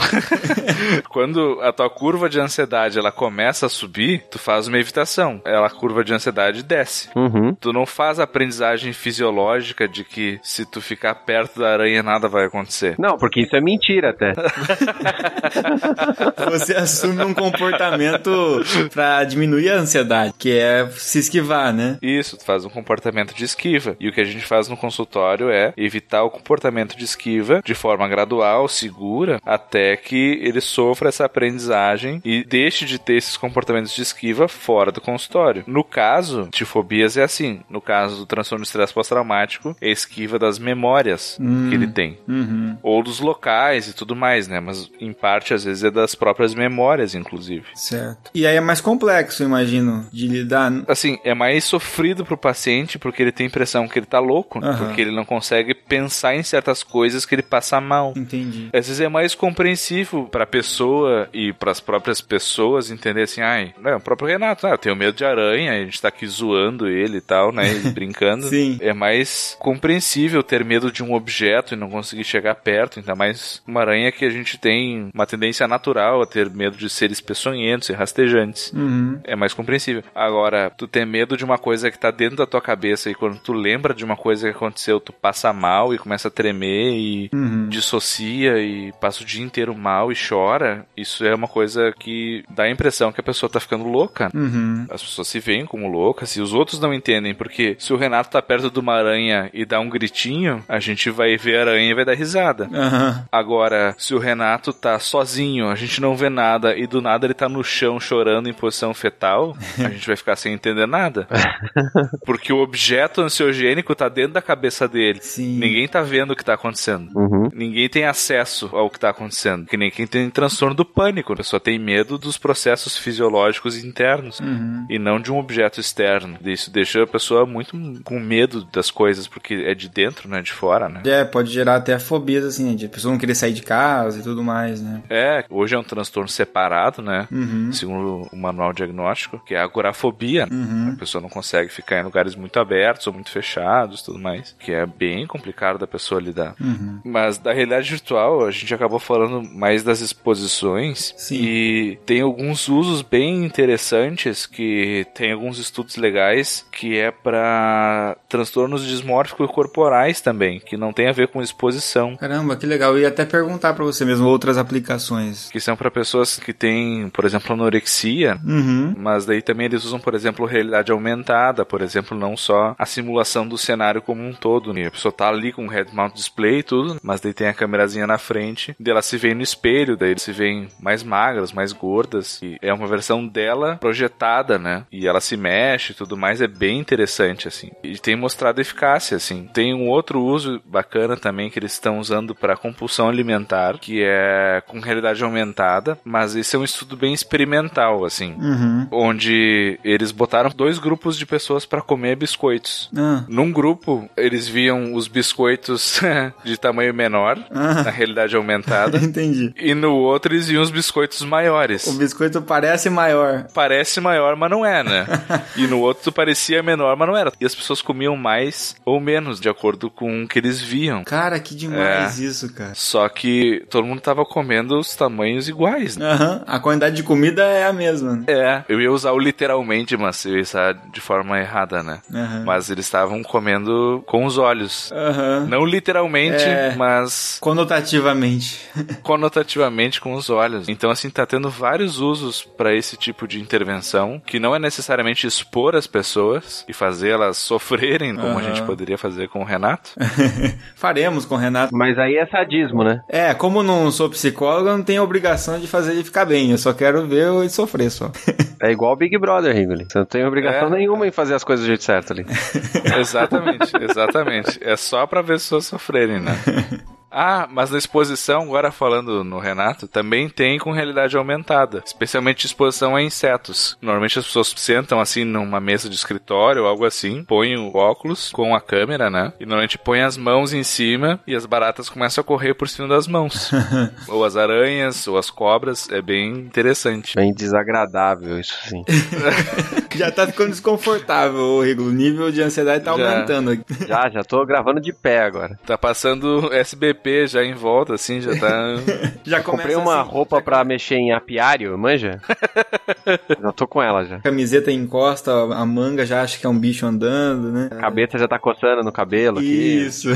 [laughs] quando a tua curva de ansiedade ela começa a subir, tu faz uma evitação. Ela a curva de ansiedade desce. Uhum. Tu não faz a aprendizagem fisiológica de que se tu ficar perto da aranha nada vai acontecer. Não, porque isso é mentira até. [laughs] Você assume um comportamento pra diminuir a ansiedade, que é se esquivar, né? Isso, tu faz um comportamento de esquiva. E o que a gente faz no consultório é evitar o comportamento de esquiva de forma gradual, segura, até que ele sofra essa aprendizagem e deixe de ter esses comportamentos de esquiva fora do consultório. No caso de fobias é assim. No caso do transtorno de estresse pós-traumático, é esquiva das memórias que ele tem. Uhum. Ou dos locais e tudo mais, né? Mas em parte, às vezes, é das próprias memórias, inclusive. Certo. E aí é mais complexo, imagino, de lidar. Assim, é mais sofrido pro paciente porque ele tem a impressão que ele tá louco, Aham. porque ele não consegue pensar em certas coisas que ele passa mal. Entendi. Às vezes é mais compreensivo pra pessoa e pras próprias pessoas entender assim, ai, né, o próprio Renato, ah, eu tenho medo de aranha, a gente tá aqui zoando ele e tal, né, e [laughs] brincando. Sim. É mais compreensível ter medo de um objeto e não conseguir chegar perto, ainda mais uma aranha que a gente tem uma tendência natural a ter medo de seres peçonhentos e rastejantes. Uhum. É mais compreensível. Agora, tu ter medo de uma coisa que tá dentro da tua cabeça e quando tu lembra de uma coisa que aconteceu, tu passa mal e começa a tremer e Uhum. dissocia e passa o dia inteiro mal e chora, isso é uma coisa que dá a impressão que a pessoa tá ficando louca. Uhum. As pessoas se veem como loucas e os outros não entendem, porque se o Renato tá perto de uma aranha e dá um gritinho, a gente vai ver a aranha e vai dar risada. Aham. Agora, se o Renato tá sozinho, a gente não vê nada e do nada ele tá no chão chorando em posição fetal, a gente vai ficar sem entender nada. [laughs] Porque o objeto ansiogênico tá dentro da cabeça dele. Sim. Ninguém tá vendo o que tá acontecendo. Uhum. Ninguém tem acesso ao que tá acontecendo. Que nem quem tem transtorno do pânico. A pessoa tem medo dos processos fisiológicos internos Uhum. e não de um objeto externo. Isso deixa a pessoa muito com medo das coisas, porque é de dentro, não é de fora, né? É, pode gerar até fobias, assim, de a pessoa não querer sair de casa e tudo mais, né? É, hoje é um transtorno separado, né? Uhum. Segundo o manual diagnóstico, que é a agorafobia. né? Uhum. A pessoa não consegue ficar em lugares muito abertos ou muito fechados tudo mais. Que é bem complicado da pessoa lidar. Uhum. Mas da realidade virtual, a gente acabou falando mais das exposições. Sim. E tem alguns usos bem interessantes que tem alguns estudos legais que é para transtornos dismórficos corporais também, que não tem a ver com exposição. Caramba, que legal. Eu ia até perguntar pra você mesmo outras aplicações. Que são para pessoas que têm, por exemplo, anorexia, Uhum. mas daí também eles usam, por exemplo, realidade aumentada, por exemplo, não só a simulação do cenário como um todo. né? A pessoa tá ali com head mount display e tudo, mas daí tem a câmerazinha na frente, daí ela se vê no espelho, daí eles se veem mais magras, mais gordas, e é uma versão dela projetada, né? E ela se mexe e tudo mais, é bem interessante, assim. E tem mostrado eficácia, assim. Tem um outro uso bacana também que eles estão usando para compulsão alimentar, que é com realidade aumentada, mas esse é um estudo bem experimental, assim Uhum. onde eles botaram dois grupos de pessoas para comer biscoitos. Ah. Num grupo, eles viam os biscoitos [laughs] de tamanho menor, Ah. na realidade aumentada, [laughs] Entendi. e no outro eles viam os biscoitos maiores. O biscoito parece maior. Parece maior, mas não é, né? [laughs] e no outro parecia menor, mas não era. E as pessoas comiam mais ou menos, de acordo com o que eles viam. Cara, que demais É. isso, cara. Só que todo mundo tava comendo os tamanhos iguais, né? Aham. A quantidade de comida é a mesma. né? É, eu ia usar o literalmente, mas eu ia usar de forma errada, né? Aham. Mas eles estavam comendo com os olhos. Aham. Não literalmente, É. mas Conotativamente. [laughs] conotativamente com os olhos. Então, assim, tá tendo vários usos para esse tipo de intervenção, que não é necessariamente expor as pessoas e fazê-las [laughs] sofrerem, como a Aham. gente poderia fazer com o Renato. [laughs] Faremos com o Renato. Mas aí é sadismo, né? É, como não sou psicólogo, eu não tenho obrigação de fazer ele ficar bem. Eu só quero ver ele sofrer só. É igual o Big Brother, Rigoli. Você não tem obrigação É. nenhuma em fazer as coisas do jeito certo ali. exatamente, exatamente. É só pra ver pessoas sofrerem, né? [laughs] Ah, mas na exposição, agora falando no Renato, também tem com realidade aumentada, especialmente exposição a insetos. Normalmente as pessoas sentam assim numa mesa de escritório ou algo assim, põem o óculos com a câmera, né? E normalmente põem as mãos em cima e as baratas começam a correr por cima das mãos. [laughs] ou as aranhas, ou as cobras, é bem interessante. Bem desagradável isso sim. [laughs] Já tá ficando desconfortável, ô Rigo. O nível de ansiedade tá Já. aumentando aqui. já, já tô gravando de pé agora. Tá passando SBP já em volta, assim, já tá. [laughs] Já Comprei uma assim, roupa já pra mexer em apiário, manja? [laughs] já tô com ela já. Camiseta encosta, a manga já acha que é um bicho andando, né? A cabeça já tá coçando no cabelo. Isso.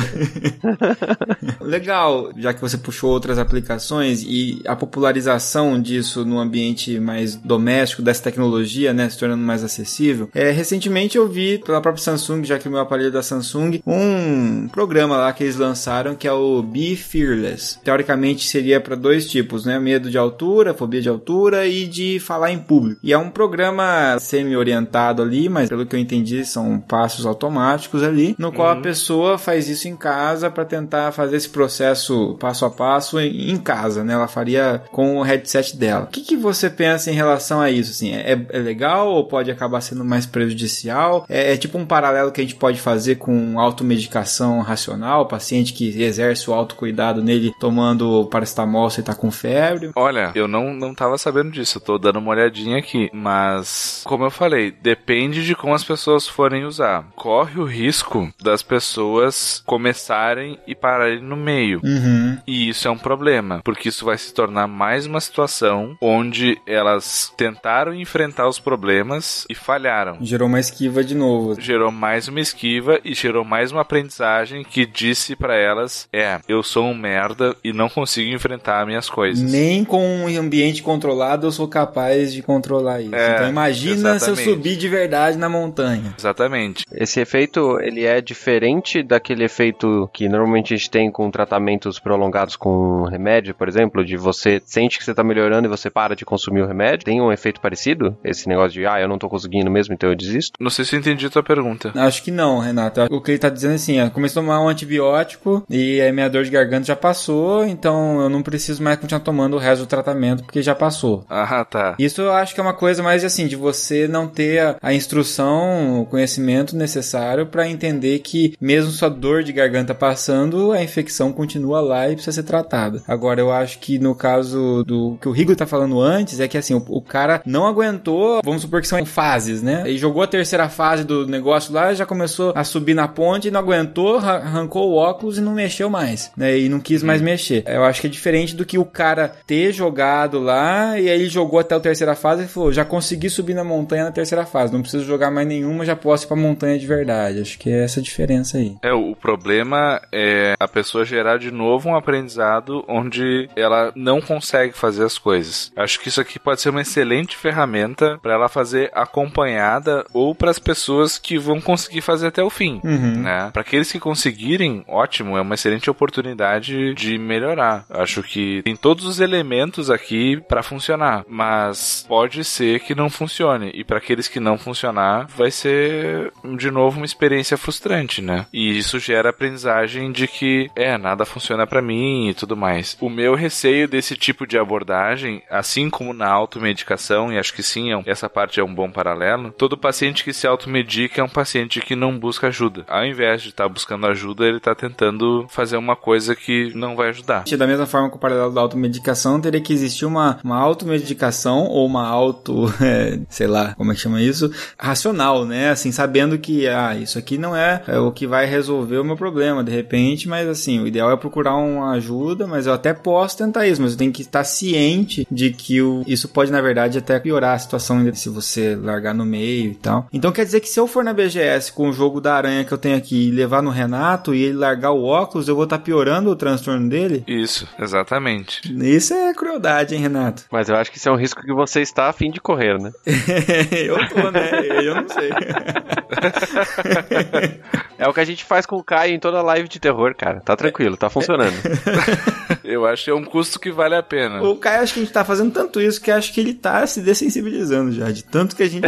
[laughs] Legal, já que você puxou outras aplicações e a popularização disso no ambiente mais doméstico dessa tecnologia, né, se tornando mais acessível. É, recentemente eu vi pela própria Samsung, já que o meu aparelho é da Samsung, um programa lá que eles lançaram que é o Be Fearless. Teoricamente seria para dois tipos, né, medo de altura, fobia de altura e de falar em público. E é um programa semi-orientado ali, mas pelo que eu entendi são passos automáticos ali, no qual a pessoa faz isso em casa para tentar fazer esse processo passo a passo em casa, né? Ela faria com o headset dela. O que, que você pensa em relação a isso? Assim, é, é legal ou pode acabar sendo mais prejudicial? É, é tipo um paralelo que a gente pode fazer com automedicação racional, paciente que exerce o autocuidado nele tomando paracetamol se tá com febre. Olha, eu não, não tava sabendo disso, eu tô dando uma olhadinha aqui. Mas, como eu falei, depende de como as pessoas forem usar. Corre o risco das pessoas começarem e pararem no meio. Uhum. E isso é um problema, porque isso vai se tornar mais uma situação onde elas tentaram enfrentar os problemas e falharam. Gerou uma esquiva de novo. Gerou mais uma esquiva e gerou mais uma aprendizagem que disse pra elas: é, eu sou um merda e não consigo enfrentar minhas coisas. Nem com um ambiente controlado eu sou capaz de controlar isso. É, então imagina se eu exatamente. subir de verdade na montanha. Exatamente. Esse efeito, ele é diferente daquele efeito que normalmente a gente tem com tratamentos prolongados com remédio, por exemplo, de você sente que você tá melhorando e você para de consumir o remédio. Tem um efeito parecido? Esse negócio de, ah, eu não tô conseguindo mesmo, então eu desisto? Não sei se eu entendi a tua pergunta. Acho que não, Renato. O que ele tá dizendo é assim, ó, comecei a tomar um antibiótico e a minha dor de garganta já passou, então eu não preciso mais continuar tomando o resto do tratamento porque já passou. Ah, tá. Isso eu acho que é uma coisa mais assim, de você não ter a, a instrução, o conhecimento necessário pra entender que mesmo sua dor de garganta passando, a infecção continua lá e precisa ser tratada. Agora eu acho que no caso do que o Rigo tá falando antes, é que assim, o, o cara não aguentou, vamos supor que são fases, né? Ele jogou a terceira fase do negócio lá, já começou a subir na ponte, não aguentou, ra- arrancou o óculos e não mexeu mais, né? E não quis mais mexer. Eu acho que é diferente do que o cara ter jogado lá e aí ele jogou até a terceira fase e falou: já consegui subir na montanha na terceira fase, não preciso jogar mais nenhuma, já posso ir pra montanha de verdade. Acho que é essa a diferença aí. É, o problema é a pessoa gerar de novo um aprendizado onde ela não consegue fazer as coisas. Acho que isso aqui pode ser uma excelente ferramenta para ela fazer acompanhada ou para as pessoas que vão conseguir fazer até o fim, Uhum. né? Para aqueles que conseguirem, ótimo, é uma excelente oportunidade de melhorar. Acho que tem todos os elementos aqui para funcionar, mas pode ser que não funcione e para aqueles que não funcionar, vai ser de novo uma experiência frustrante, né? E isso gera aprendizagem de que é nada funciona para mim e tudo mais. O meu receio desse tipo de abordagem, assim como na automedicação, e acho que sim, é essa parte é um bom paralelo, todo paciente que se automedica é um paciente que não busca ajuda. Ao invés de estar buscando ajuda, ele está tentando fazer uma coisa que não vai ajudar. Da mesma forma que o paralelo da automedicação, teria que existir uma, uma automedicação ou uma auto, [laughs] é, sei lá, como é que chama isso? Racional, né? Assim, sabendo que, ah, isso aqui não é, é o que vai resolver o meu problema, de repente, mas assim, o ideal é procurar uma ajuda, mas eu até posso tentar isso, mas eu tenho que estar ciente de que o, isso pode, na verdade, até piorar a situação se você largar no meio e tal. Então quer dizer que se eu for na BGS com o jogo da aranha que eu tenho aqui e levar no Renato e ele largar o óculos, eu vou estar piorando o transtorno dele? Isso, exatamente. Isso é crueldade, hein, Renato? [laughs] Mas eu acho que isso é um risco que você está a fim de correr, né? eu tô, né? Eu não sei. [laughs] É o que a gente faz com o Caio em toda live de terror, cara. Tá tranquilo, tá funcionando. [laughs] Eu acho que é um custo que vale a pena. o Caio, acho que a gente tá fazendo tanto isso que acho que ele tá se dessensibilizando já, de tanto que a gente.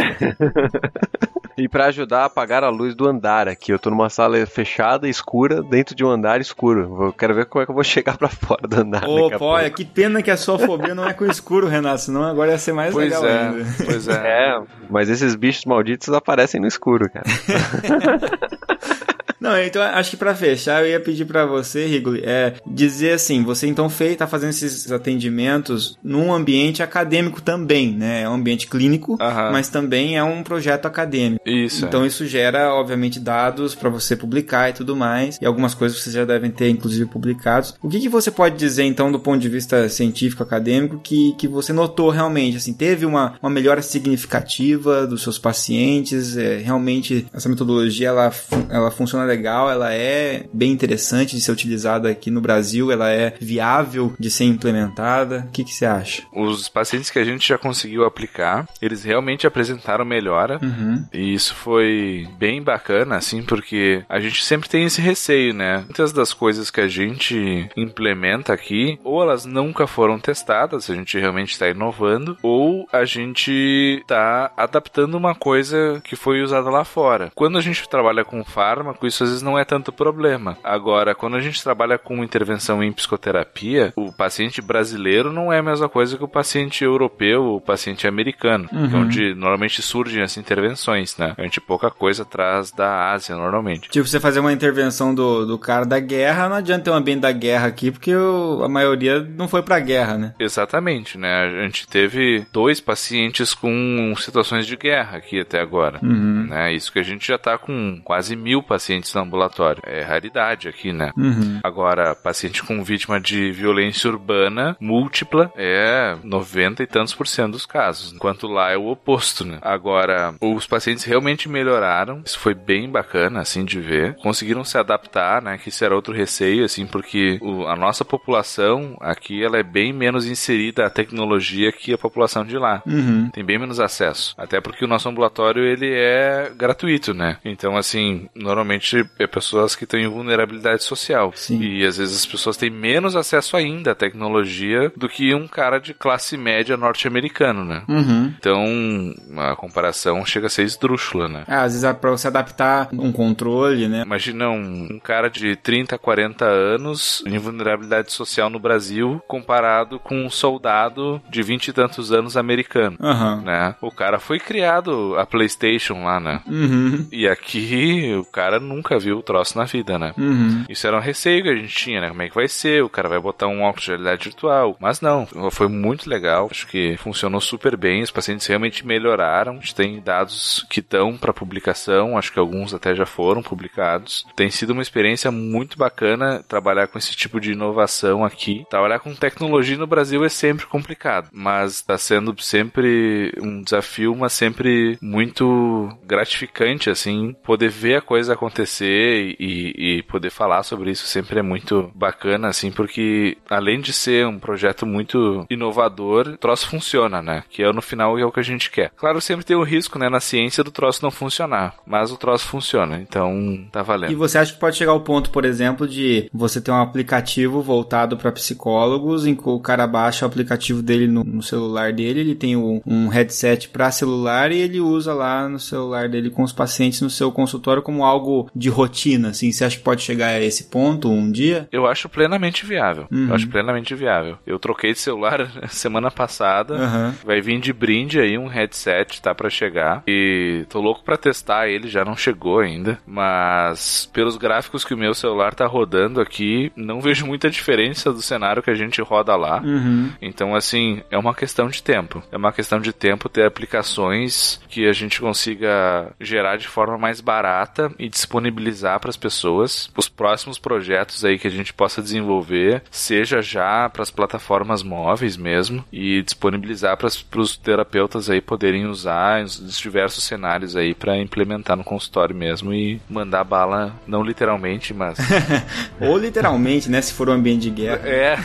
E pra ajudar a apagar a luz do andar aqui, eu tô numa sala fechada, escura, dentro de um andar escuro. Eu quero ver como é que eu vou [laughs] chegar pra fora do andar. Ô, daqui a pô, olha, que pena que a sua fobia não é com o escuro, Renato, senão agora ia ser mais Pois legal é, ainda. pois é. [laughs] É, mas esses bichos malditos aparecem no escuro, cara. [laughs] Não, então acho que pra fechar eu ia pedir pra você, Rigoli, é dizer assim, você então fez, tá fazendo esses atendimentos num ambiente acadêmico também, né? É um ambiente clínico, Aham. mas também é um projeto acadêmico. Isso. Então isso gera, obviamente, dados pra você publicar e tudo mais, e algumas coisas vocês já devem ter, inclusive, publicados. O que, que você pode dizer, então, do ponto de vista científico, acadêmico, que, que você notou realmente, assim, teve uma, uma melhora significativa dos seus pacientes, é, realmente essa metodologia, ela, ela funciona legal, ela é bem interessante de ser utilizada aqui no Brasil, ela é viável de ser implementada. O que, que você acha? Os pacientes que a gente já conseguiu aplicar, eles realmente apresentaram melhora. Uhum. E isso foi bem bacana, assim, porque a gente sempre tem esse receio, né? Muitas das coisas que a gente implementa aqui, ou elas nunca foram testadas, a gente realmente está inovando, ou a gente está adaptando uma coisa que foi usada lá fora. Quando a gente trabalha com fármaco, isso às vezes não é tanto problema. Agora, quando a gente trabalha com intervenção em psicoterapia, o paciente brasileiro não é a mesma coisa que o paciente europeu ou o paciente americano, é Uhum. onde normalmente surgem as intervenções, né? A gente pouca coisa traz da Ásia normalmente. Tipo, você fazer uma intervenção do, do cara da guerra, não adianta ter um ambiente da guerra aqui, porque o- a maioria não foi pra guerra, né? Exatamente, né? A gente teve dois pacientes com situações de guerra aqui até agora. Uhum. Né? Isso que a gente já tá com quase mil pacientes no ambulatório. É raridade aqui, né? Uhum. Agora, paciente com vítima de violência urbana múltipla é 90 e tantos por cento dos casos, enquanto lá é o oposto, né? Agora, os pacientes realmente melhoraram, isso foi bem bacana, assim, de ver. Conseguiram se adaptar, né? Que isso era outro receio, assim, porque o- a nossa população aqui, ela é bem menos inserida à tecnologia que a população de lá Uhum. tem bem menos acesso. Até porque o nosso ambulatório ele é gratuito, né? Então, assim, normalmente é pessoas que têm vulnerabilidade social. Sim. E às vezes as pessoas têm menos acesso ainda à tecnologia do que um cara de classe média norte-americano, né? Uhum. Então, a comparação chega a ser esdrúxula, né? Ah, às vezes é pra você adaptar um controle, né? Imagina um, um cara de 30, 40 anos em vulnerabilidade social no Brasil comparado com um soldado de 20 e tantos anos americano. Aham. né? O cara foi criado a PlayStation lá, né? Uhum. E aqui o cara nunca viu o troço na vida, né? Uhum. Isso era um receio que a gente tinha, né? Como é que vai ser? O cara vai botar um óculos de realidade virtual. Mas não, foi muito legal. Acho que funcionou super bem. Os pacientes realmente melhoraram. A gente tem dados que estão para publicação. Acho que alguns até já foram publicados. Tem sido uma experiência muito bacana trabalhar com esse tipo de inovação aqui. Trabalhar com tecnologia no Brasil é sempre complicado, mas está sendo sempre um desafio, mas sempre muito gratificante, assim, poder ver a coisa acontecer e, e poder falar sobre isso sempre é muito bacana, assim, porque além de ser um projeto muito inovador, o troço funciona, né? Que é no final é o que a gente quer. Claro, sempre tem o risco, né, na ciência do troço não funcionar, mas o troço funciona, então tá E valendo. você acha que pode chegar ao ponto, por exemplo, de você ter um aplicativo voltado para psicólogos, em que o cara baixa o aplicativo dele no, no celular dele, ele tem um, um headset para celular e ele usa lá no celular dele com os pacientes no seu consultório como algo de rotina, assim. Você acha que pode chegar a esse ponto um dia? Eu acho plenamente viável. Uhum. Eu acho plenamente viável. Eu troquei de celular [laughs] semana passada. Aham. Vai vir de brinde aí um headset, tá pra chegar. E tô louco pra testar ele, já não chegou ainda. Mas pelos gráficos que o meu celular tá rodando aqui, não vejo muita diferença do cenário que a gente roda lá. Uhum. Então, assim, é uma questão de tempo. É uma questão de tempo ter aplicações que a gente consiga gerar de forma mais barata e disponibilizar para as pessoas. Os próximos projetos aí que a gente possa desenvolver, seja já para as plataformas móveis mesmo, e disponibilizar para os terapeutas aí poderem usar os diversos cenários aí para implementar no consultório mesmo e mandar bala, não literalmente, mas. [laughs] Ou literalmente, né? Se for um ambiente de guerra. É,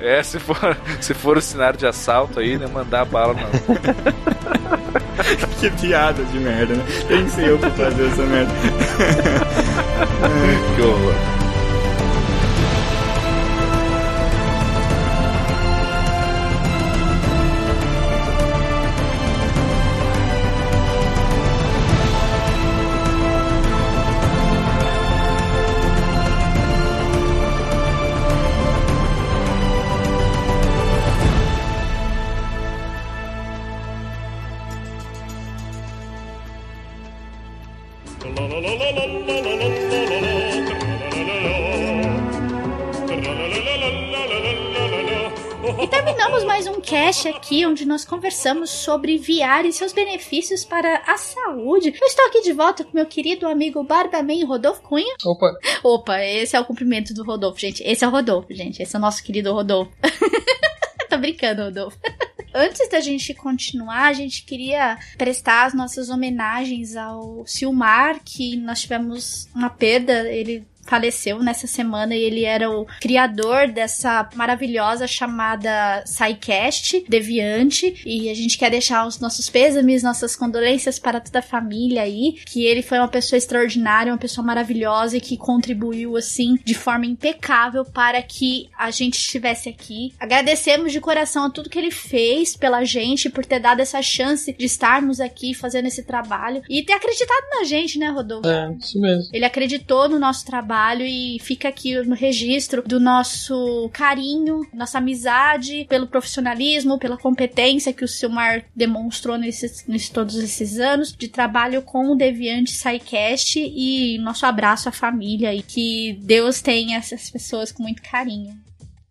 é se for, se for o cenário de assalto aí, né, mandar bala não. [laughs] [laughs] que piada de merda, né? Tem que ser eu pra fazer essa merda. [laughs] Que horror. Terminamos mais um cast aqui onde nós conversamos sobre VR e seus benefícios para a saúde. Eu estou aqui de volta com meu querido amigo Barbaman Rodolfo Cunha. Opa, Opa, esse é o cumprimento do Rodolfo, gente. Esse é o Rodolfo, gente. Esse é o nosso querido Rodolfo. [laughs] Tô brincando, Rodolfo. [laughs] Antes da gente continuar, a gente queria prestar as nossas homenagens ao Silmar, que nós tivemos uma perda. Ele faleceu nessa semana e ele era o criador dessa maravilhosa chamada SciCast Deviante e a gente quer deixar os nossos pêsames, nossas condolências para toda a família aí, que ele foi uma pessoa extraordinária, uma pessoa maravilhosa e que contribuiu assim de forma impecável para que a gente estivesse aqui. Agradecemos de coração a tudo que ele fez pela gente, por ter dado essa chance de estarmos aqui fazendo esse trabalho e ter acreditado na gente, né, Rodolfo? é, isso mesmo. Ele acreditou no nosso trabalho e fica aqui no registro do nosso carinho, nossa amizade, pelo profissionalismo, pela competência que o Silmar demonstrou nesses, nesses todos esses anos de trabalho com o Deviante SciCast e nosso abraço à família e que Deus tenha essas pessoas com muito carinho.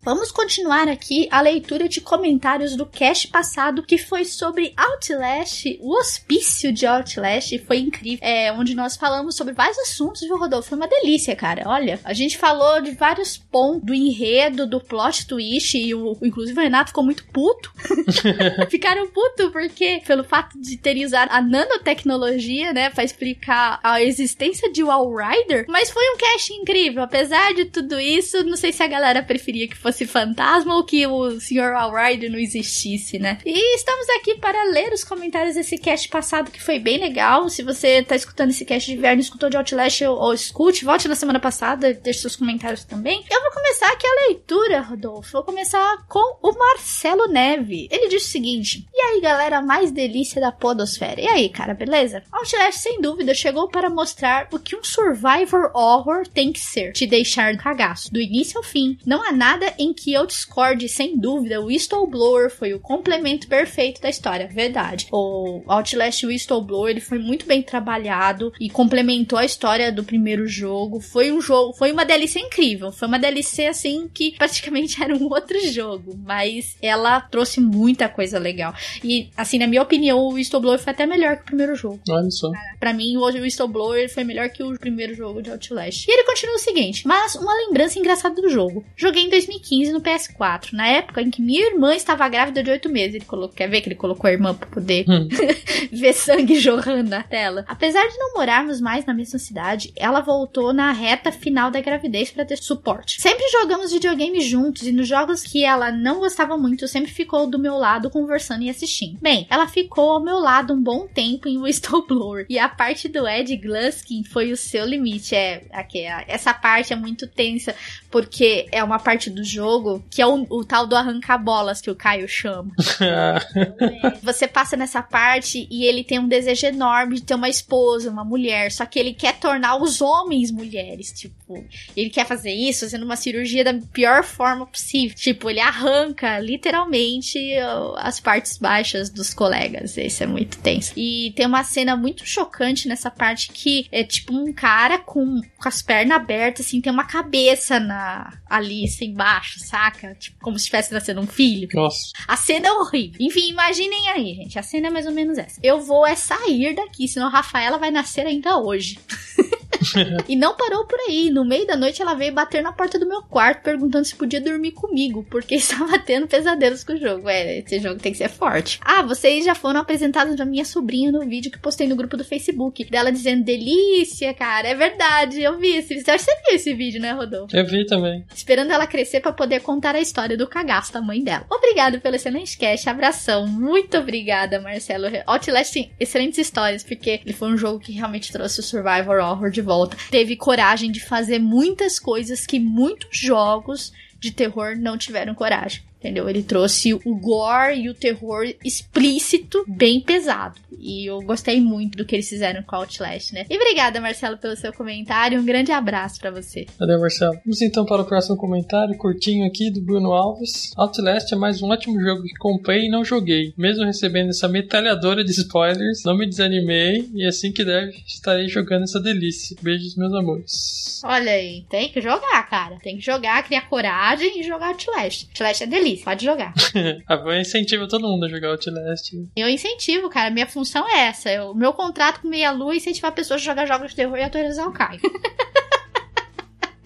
Vamos continuar aqui a leitura de comentários do cast passado, que foi sobre Outlast, o hospício de Outlast, foi incrível. É, onde nós falamos sobre vários assuntos, viu, Rodolfo? Foi uma delícia, cara. Olha, a gente falou de vários pontos do enredo, do plot twist, e o, inclusive o Renato ficou muito puto. [laughs] Ficaram puto porque, pelo fato de terem usado a nanotecnologia, né, pra explicar a existência de Wall Rider, mas foi um cast incrível. Apesar de tudo isso, não sei se a galera preferia que fosse fantasma ou que o Sr. Wall Rider não existisse, né? E estamos aqui para ler os comentários desse cast passado que foi bem legal. Se você tá escutando esse cast de inverno, escutou de Outlast ou, ou escute, volte na semana passada, deixe seus comentários também. Eu vou começar aqui a leitura, Rodolfo. Vou começar com o Marcelo Neve. Ele diz o seguinte: E aí, galera, mais delícia da Podosfera. E aí, cara, beleza? Outlast, sem dúvida, chegou para mostrar o que um Survivor Horror tem que ser: te deixar no cagaço, do início ao fim. Não há nada em que eu discorde, sem dúvida. O Whistleblower foi o complemento perfeito da história, verdade. O Outlast Whistleblower ele foi muito bem trabalhado e complementou a história do primeiro jogo. Foi um jogo, foi uma DLC incrível. Foi uma DLC assim que [laughs] praticamente era um outro jogo, mas ela trouxe muita coisa legal. E assim, na minha opinião, o Whistleblower foi até melhor que o primeiro jogo. Olha só. Pra mim, hoje o Whistleblower foi melhor que o primeiro jogo de Outlast. E ele continua o seguinte: mas uma lembrança engraçada do jogo. Joguei em 2015 no PS4, na época em que minha irmã estava grávida de 8 meses. Ele colocou, quer ver que ele colocou a irmã pra poder Hum. [laughs] ver sangue [laughs] jorrando na tela? Apesar de não morarmos mais na mesma cidade, ela voltou na reta final da gravidez para ter suporte. Sempre jogamos videogame juntos e nos jogos que ela não gostava muito, sempre ficou do meu lado conversando e assistindo. Bem, ela ficou ao meu lado um bom tempo em [laughs] Whistleblower e a parte do Ed Gluskin foi o seu limite. É, aqui, é- essa parte é muito tensa porque é uma parte do jogo que é o, o tal do arranca-bolas que o Caio chama. [laughs] Você passa nessa parte e ele tem um desejo enorme de ter uma esposa, uma mulher, só que ele quer tornar os homens mulheres, tipo, ele quer fazer isso fazendo uma cirurgia da pior forma possível. Tipo, ele arranca literalmente as partes baixas dos colegas. Isso é muito tenso. E tem uma cena muito chocante nessa parte que é tipo um cara com, com as pernas abertas, assim, tem uma cabeça na ali, assim, embaixo, saca? Tipo, como se estivesse nascendo um filho. Nossa. A cena é horrível. Enfim, imaginem aí, gente. A cena é mais ou menos essa. Eu vou é sair daqui, senão a Rafaela vai nascer ainda hoje. E não parou por aí. No meio da noite ela veio bater na porta do meu quarto perguntando se podia dormir comigo, porque [laughs] estava tendo pesadelos com o jogo. É, esse jogo tem que ser forte. Ah, vocês já foram apresentados pra minha sobrinha no vídeo que postei no grupo do Facebook. Dela dizendo delícia, cara. É verdade, eu vi esse vídeo. Você viu esse vídeo, né, Rodolfo? Eu vi também. Esperando ela crescer pra poder contar a história do cagaço da mãe dela. Obrigado pelo excelente cast, abração. Muito obrigada, Marcelo. Outlast tem excelentes histórias, porque ele foi um jogo que realmente trouxe o Survivor Horror de volta. Teve coragem de fazer muitas coisas que muitos jogos de terror não tiveram coragem. Entendeu? Ele trouxe o gore e o terror explícito, bem pesado. E eu gostei muito do que eles fizeram com Outlast, né? E obrigada, Marcelo, pelo seu comentário. Um grande abraço para você. Valeu, Marcelo. Vamos então para o próximo comentário, curtinho aqui, do Bruno Alves. Outlast é mais um ótimo jogo que comprei e não joguei. Mesmo recebendo essa metralhadora de spoilers, não me desanimei e assim que deve, estarei jogando essa delícia. Beijos, meus amores. Olha aí, tem que jogar, cara. Tem que jogar, criar coragem e jogar Outlast. Outlast é delícia, pode jogar. [laughs] [laughs] a Van incentiva todo mundo a jogar Outlast. Eu incentivo, cara. Minha função é essa. O meu contrato com Meia Lua é incentivar pessoas a jogar jogos de terror e atualizar o Caio. [laughs]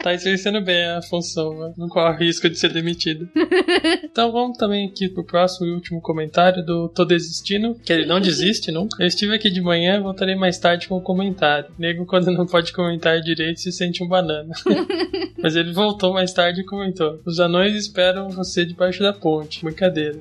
tá exercendo bem a função, né? não corre risco de ser demitido. [laughs] então vamos também aqui pro próximo e último comentário do Tô Desistindo, que ele não [laughs] desiste nunca. Eu estive aqui de manhã, voltarei mais tarde com o comentário. Nego, quando não pode comentar direito, se sente um banana. [laughs] Mas ele voltou mais tarde e comentou: Os anões esperam você debaixo da ponte. Brincadeira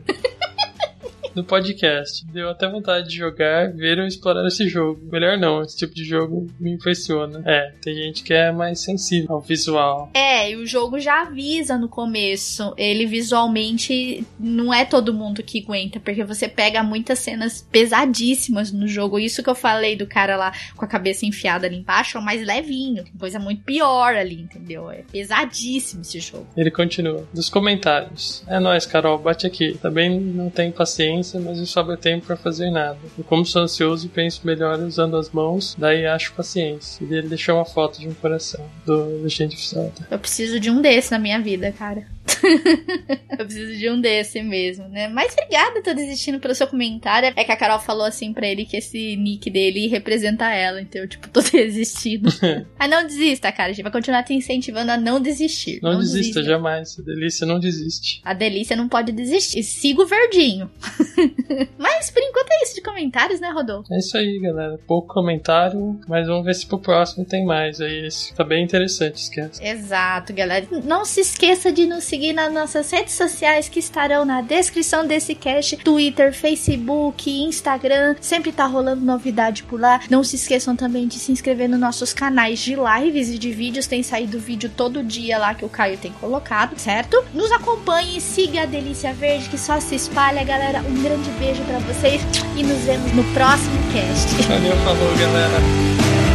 no podcast. Deu até vontade de jogar, ver ou explorar esse jogo. Melhor não, esse tipo de jogo me impressiona. É, tem gente que é mais sensível ao visual. É, e o jogo já avisa no começo. Ele visualmente não é todo mundo que aguenta, porque você pega muitas cenas pesadíssimas no jogo. Isso que eu falei do cara lá com a cabeça enfiada ali embaixo é o mais levinho. Coisa muito pior ali, entendeu? É pesadíssimo esse jogo. Ele continua. Dos comentários. É nóis, Carol, bate aqui. Também não tem paciência paciência, mas não sobra tempo para fazer nada. E como sou ansioso e penso melhor usando as mãos, daí acho paciência. E ele deixou uma foto de um coração do Legend of Zelda. Eu preciso de um desse na minha vida, cara. [laughs] eu preciso de um desse mesmo, né? Mas obrigada, tô desistindo pelo seu comentário. É que a Carol falou assim pra ele que esse nick dele representa ela, então eu, tipo, tô [laughs] desistindo. [laughs] ah, não desista, cara. A gente vai continuar te incentivando a não desistir. Não, não desista, desista, jamais. A delícia não desiste. A delícia não pode desistir. Siga o verdinho. mas por enquanto é isso de comentários, né, Rodolfo? É isso aí, galera. Pouco comentário, mas vamos ver se pro próximo tem mais. Aí esse tá bem interessante, esquece. Exato, galera. Não se esqueça de nos seguir nas nossas redes sociais que estarão na descrição desse cast: Twitter, Facebook, Instagram. Sempre tá rolando novidade por lá. Não se esqueçam também de se inscrever nos nossos canais de lives e de vídeos. Tem saído vídeo todo dia lá que o Caio tem colocado, certo? Nos acompanhe, siga a Delícia Verde que só se espalha, galera. Um grande beijo para vocês e nos vemos no próximo cast. Valeu, falou, galera.